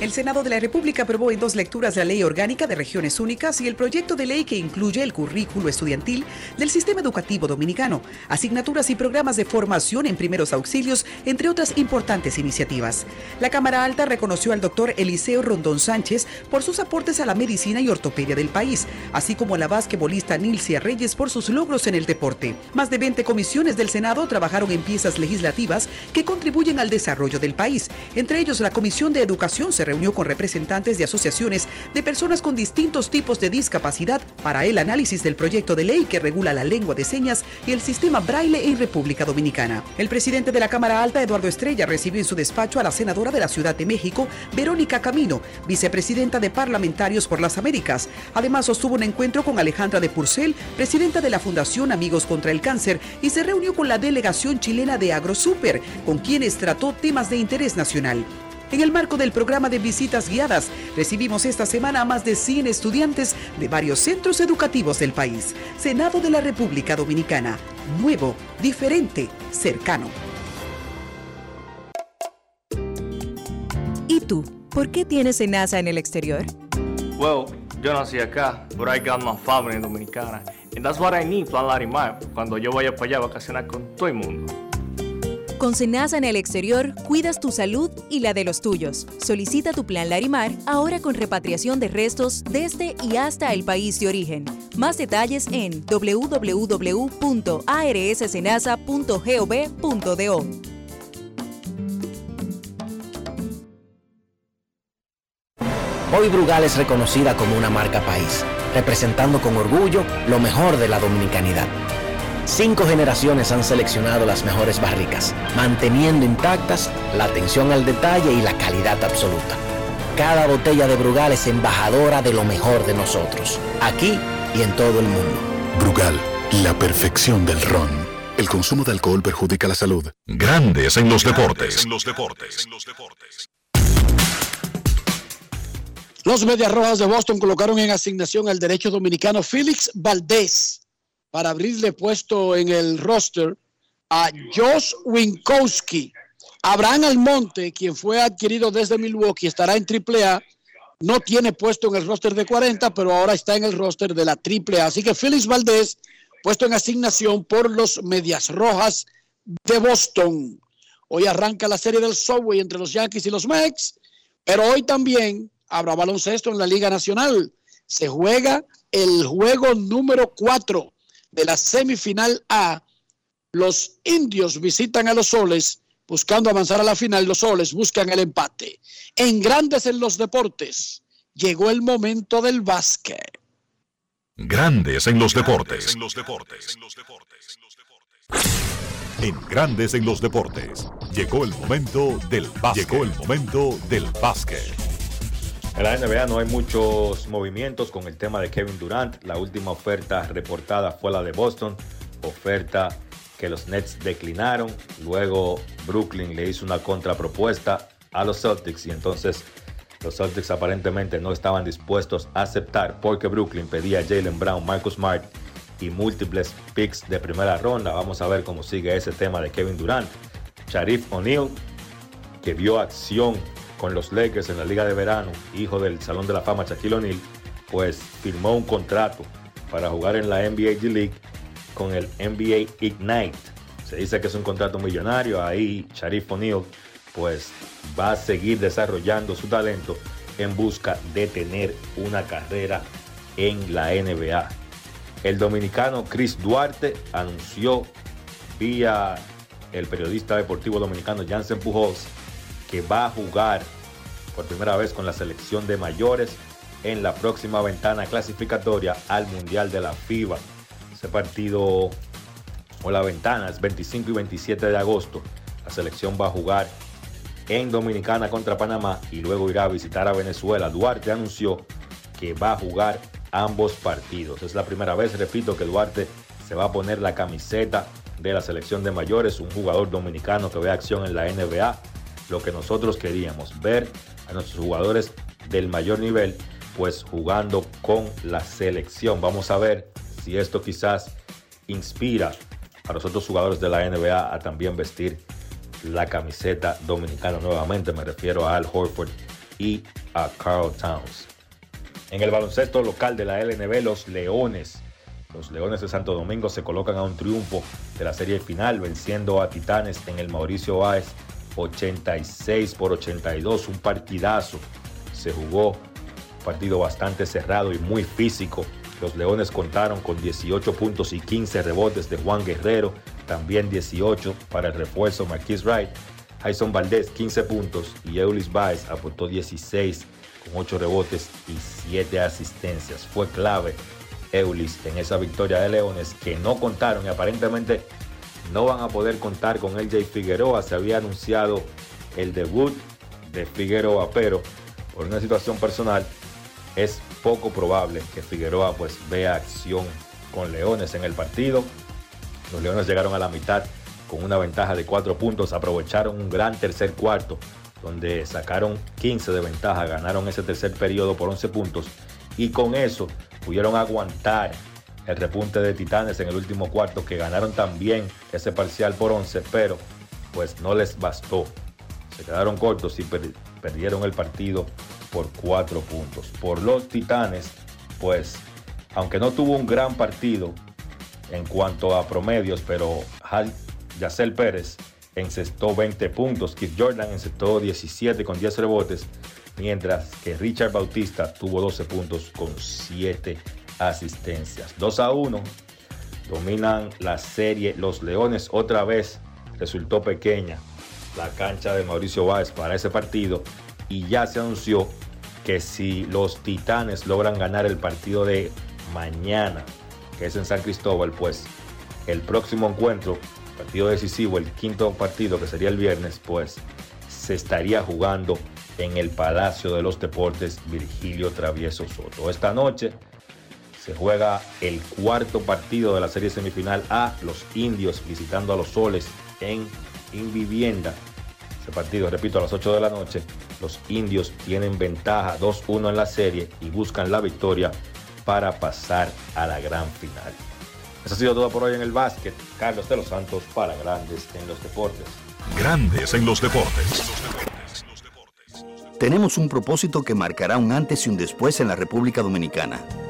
El Senado de la República aprobó en dos lecturas la Ley Orgánica de Regiones Únicas y el proyecto de ley que incluye el currículo estudiantil del sistema educativo dominicano, asignaturas y programas de formación en primeros auxilios, entre otras importantes iniciativas. La Cámara Alta reconoció al doctor Eliseo Rondón Sánchez por sus aportes a la medicina y ortopedia del país, así como a la basquetbolista Nilcia Reyes por sus logros en el deporte. Más de 20 comisiones del Senado trabajaron en piezas legislativas que contribuyen al desarrollo del país. Entre ellos, la Comisión de Educación se reunió con representantes de asociaciones de personas con distintos tipos de discapacidad para el análisis del proyecto de ley que regula la lengua de señas y el sistema braille en República Dominicana. El presidente de la Cámara Alta, Eduardo Estrella, recibió en su despacho a la senadora de la Ciudad de México, Verónica Camino, vicepresidenta de Parlamentarios por las Américas. Además, sostuvo un encuentro con Alejandra de Purcell, presidenta de la Fundación Amigos contra el Cáncer, y se reunió con la delegación chilena de AgroSuper, con quienes trató temas de interés nacional. En el marco del programa de visitas guiadas, recibimos esta semana a más de 100 estudiantes de varios centros educativos del país. Senado de la República Dominicana. Nuevo, diferente, cercano. ¿Y tú? ¿Por qué tienes NASA en el exterior? Well, yo nací acá, but I got my family dominicana. And that's what I need, Plan Larimar, cuando yo vaya para allá a vacacionar con todo el mundo. Con Senasa en el exterior, cuidas tu salud y la de los tuyos. Solicita tu plan Larimar ahora con repatriación de restos desde y hasta el país de origen. Más detalles en www.arssenasa.gov.do. Hoy Brugal es reconocida como una marca país, representando con orgullo lo mejor de la dominicanidad. Cinco generaciones han seleccionado las mejores barricas, manteniendo intactas la atención al detalle y la calidad absoluta. Cada botella de Brugal es embajadora de lo mejor de nosotros, aquí y en todo el mundo. Brugal, la perfección del ron. El consumo de alcohol perjudica la salud. Grandes en los deportes. los deportes. Los Medias Rojas de Boston colocaron en asignación al derecho dominicano Félix Valdés para abrirle puesto en el roster a Josh Winkowski. Abraham Almonte, quien fue adquirido desde Milwaukee, estará en AAA. No tiene puesto en el roster de 40, pero ahora está en el roster de la AAA. Así que Félix Valdés, puesto en asignación por los Medias Rojas de Boston. Hoy arranca la serie del Subway entre los Yankees y los Mets, pero hoy también habrá baloncesto en la Liga Nacional. Se juega el juego número 4 de la semifinal A. Los indios visitan a los soles buscando avanzar a la final. Los soles buscan el empate. En grandes en los deportes, llegó el momento del básquet. Grandes en los deportes. En Grandes en los deportes, llegó el momento del básquet. Llegó el momento del básquet. En la NBA no hay muchos movimientos con el tema de Kevin Durant. La última oferta reportada fue la de Boston, oferta que los Nets declinaron. Luego Brooklyn le hizo una contrapropuesta a los Celtics y entonces los Celtics aparentemente no estaban dispuestos a aceptar porque Brooklyn pedía a Jalen Brown, Marcus Smart y múltiples picks de primera ronda. Vamos a ver cómo sigue ese tema de Kevin Durant. Sharif O'Neal, que vio acción con los Lakers en la Liga de Verano, hijo del Salón de la Fama Shaquille O'Neal, pues firmó un contrato para jugar en la NBA G-League con el NBA Ignite. Se dice que es un contrato millonario, ahí Sharif O'Neal pues va a seguir desarrollando su talento en busca de tener una carrera en la NBA. El dominicano Chris Duarte anunció vía el periodista deportivo dominicano Jansen Pujols que va a jugar por primera vez con la selección de mayores en la próxima ventana clasificatoria al Mundial de la FIBA. Ese partido o la ventana es 25 y 27 de agosto. La selección va a jugar en Dominicana contra Panamá y luego irá a visitar a Venezuela. Duarte anunció que va a jugar ambos partidos. Es la primera vez, repito, que Duarte se va a poner la camiseta de la selección de mayores, un jugador dominicano que ve acción en la NBA lo que nosotros queríamos, ver a nuestros jugadores del mayor nivel, pues jugando con la selección. Vamos a ver si esto quizás inspira a los otros jugadores de la NBA a también vestir la camiseta dominicana nuevamente. Me refiero a Al Horford y a Carl Towns. En el baloncesto local de la LNB, los Leones. Los Leones de Santo Domingo se colocan a un triunfo de la serie final, venciendo a Titanes en el Mauricio Báez 86 por 82, un partidazo. Se jugó un partido bastante cerrado y muy físico. Los Leones contaron con 18 puntos y 15 rebotes de Juan Guerrero, también 18 para el refuerzo Marquis Wright. Jason Valdés 15 puntos y Eulis Baez aportó 16 con 8 rebotes y 7 asistencias. Fue clave Eulis en esa victoria de Leones que no contaron y aparentemente no van a poder contar con LJ Figueroa. Se había anunciado el debut de Figueroa, pero por una situación personal es poco probable que Figueroa pues vea acción con Leones en el partido. Los Leones llegaron a la mitad con una ventaja de 4 puntos, aprovecharon un gran tercer cuarto donde sacaron 15 de ventaja, ganaron ese tercer periodo por 11 puntos y con eso pudieron aguantar el repunte de Titanes en el último cuarto que ganaron también ese parcial por 11, pero pues no les bastó. Se quedaron cortos y perdieron el partido por 4 puntos. Por los Titanes, pues aunque no tuvo un gran partido en cuanto a promedios, pero Yacel Pérez encestó 20 puntos, Keith Jordan encestó 17 con 10 rebotes, mientras que Richard Bautista tuvo 12 puntos con 7 asistencias. 2 a 1 dominan la serie. Los Leones otra vez resultó pequeña la cancha de Mauricio Báez para ese partido y ya se anunció que si los Titanes logran ganar el partido de mañana, que es en San Cristóbal, pues el próximo encuentro, partido decisivo, el quinto partido que sería el viernes, pues se estaría jugando en el Palacio de los Deportes Virgilio Travieso Soto. Esta noche se juega el cuarto partido de la serie semifinal A, los indios visitando a los soles en Invivienda. Ese partido, repito, a las 8 de la noche. Los indios tienen ventaja 2-1 en la serie y buscan la victoria para pasar a la gran final. Eso ha sido todo por hoy en el básquet. Carlos de los Santos para Grandes en los Deportes. Grandes en los Deportes. Tenemos un propósito que marcará un antes y un después en la República Dominicana.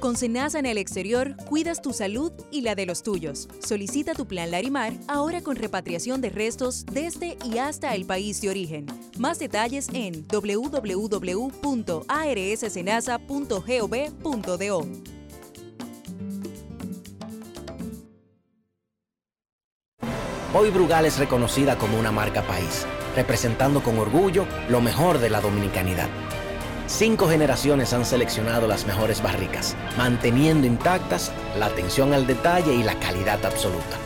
Con Senasa en el exterior, cuidas tu salud y la de los tuyos. Solicita tu plan Larimar ahora con repatriación de restos desde y hasta el país de origen. Más detalles en www.arssenasa.gov.do. Hoy Brugal es reconocida como una marca país, representando con orgullo lo mejor de la dominicanidad. Cinco generaciones han seleccionado las mejores barricas, manteniendo intactas la atención al detalle y la calidad absoluta.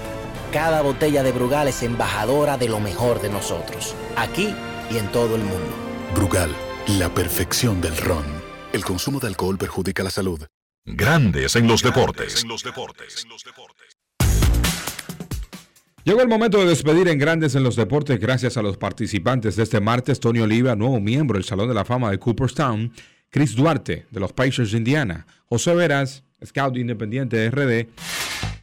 Cada botella de Brugal es embajadora de lo mejor de nosotros, aquí y en todo el mundo. Brugal, la perfección del ron. El consumo de alcohol perjudica la salud. Grandes en los deportes. Llegó el momento de despedir en Grandes en los Deportes gracias a los participantes de este martes, Tony Oliva, nuevo miembro del Salón de la Fama de Cooperstown, Chris Duarte, de los Pacers de Indiana, José Veras Scout Independiente RD.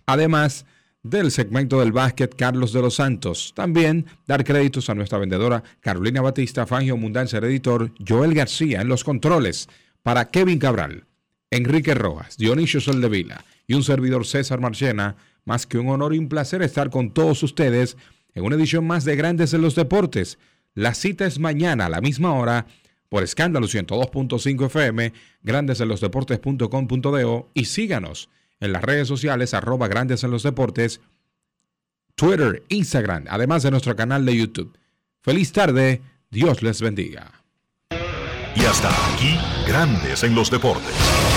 Además del segmento del básquet Carlos de los Santos. También dar créditos a nuestra vendedora Carolina Batista, Fangio Mundanza, editor Joel García en los controles para Kevin Cabral, Enrique Rojas, Dionisio Soldevila y un servidor César Marchena. Más que un honor y un placer estar con todos ustedes en una edición más de Grandes en los Deportes. La cita es mañana a la misma hora por escándalo 102.5 FM, grandesenlosdeportes.com.do y síganos en las redes sociales arroba grandes en los deportes, Twitter, Instagram, además de nuestro canal de YouTube. Feliz tarde, Dios les bendiga. Y hasta aquí, Grandes en los Deportes.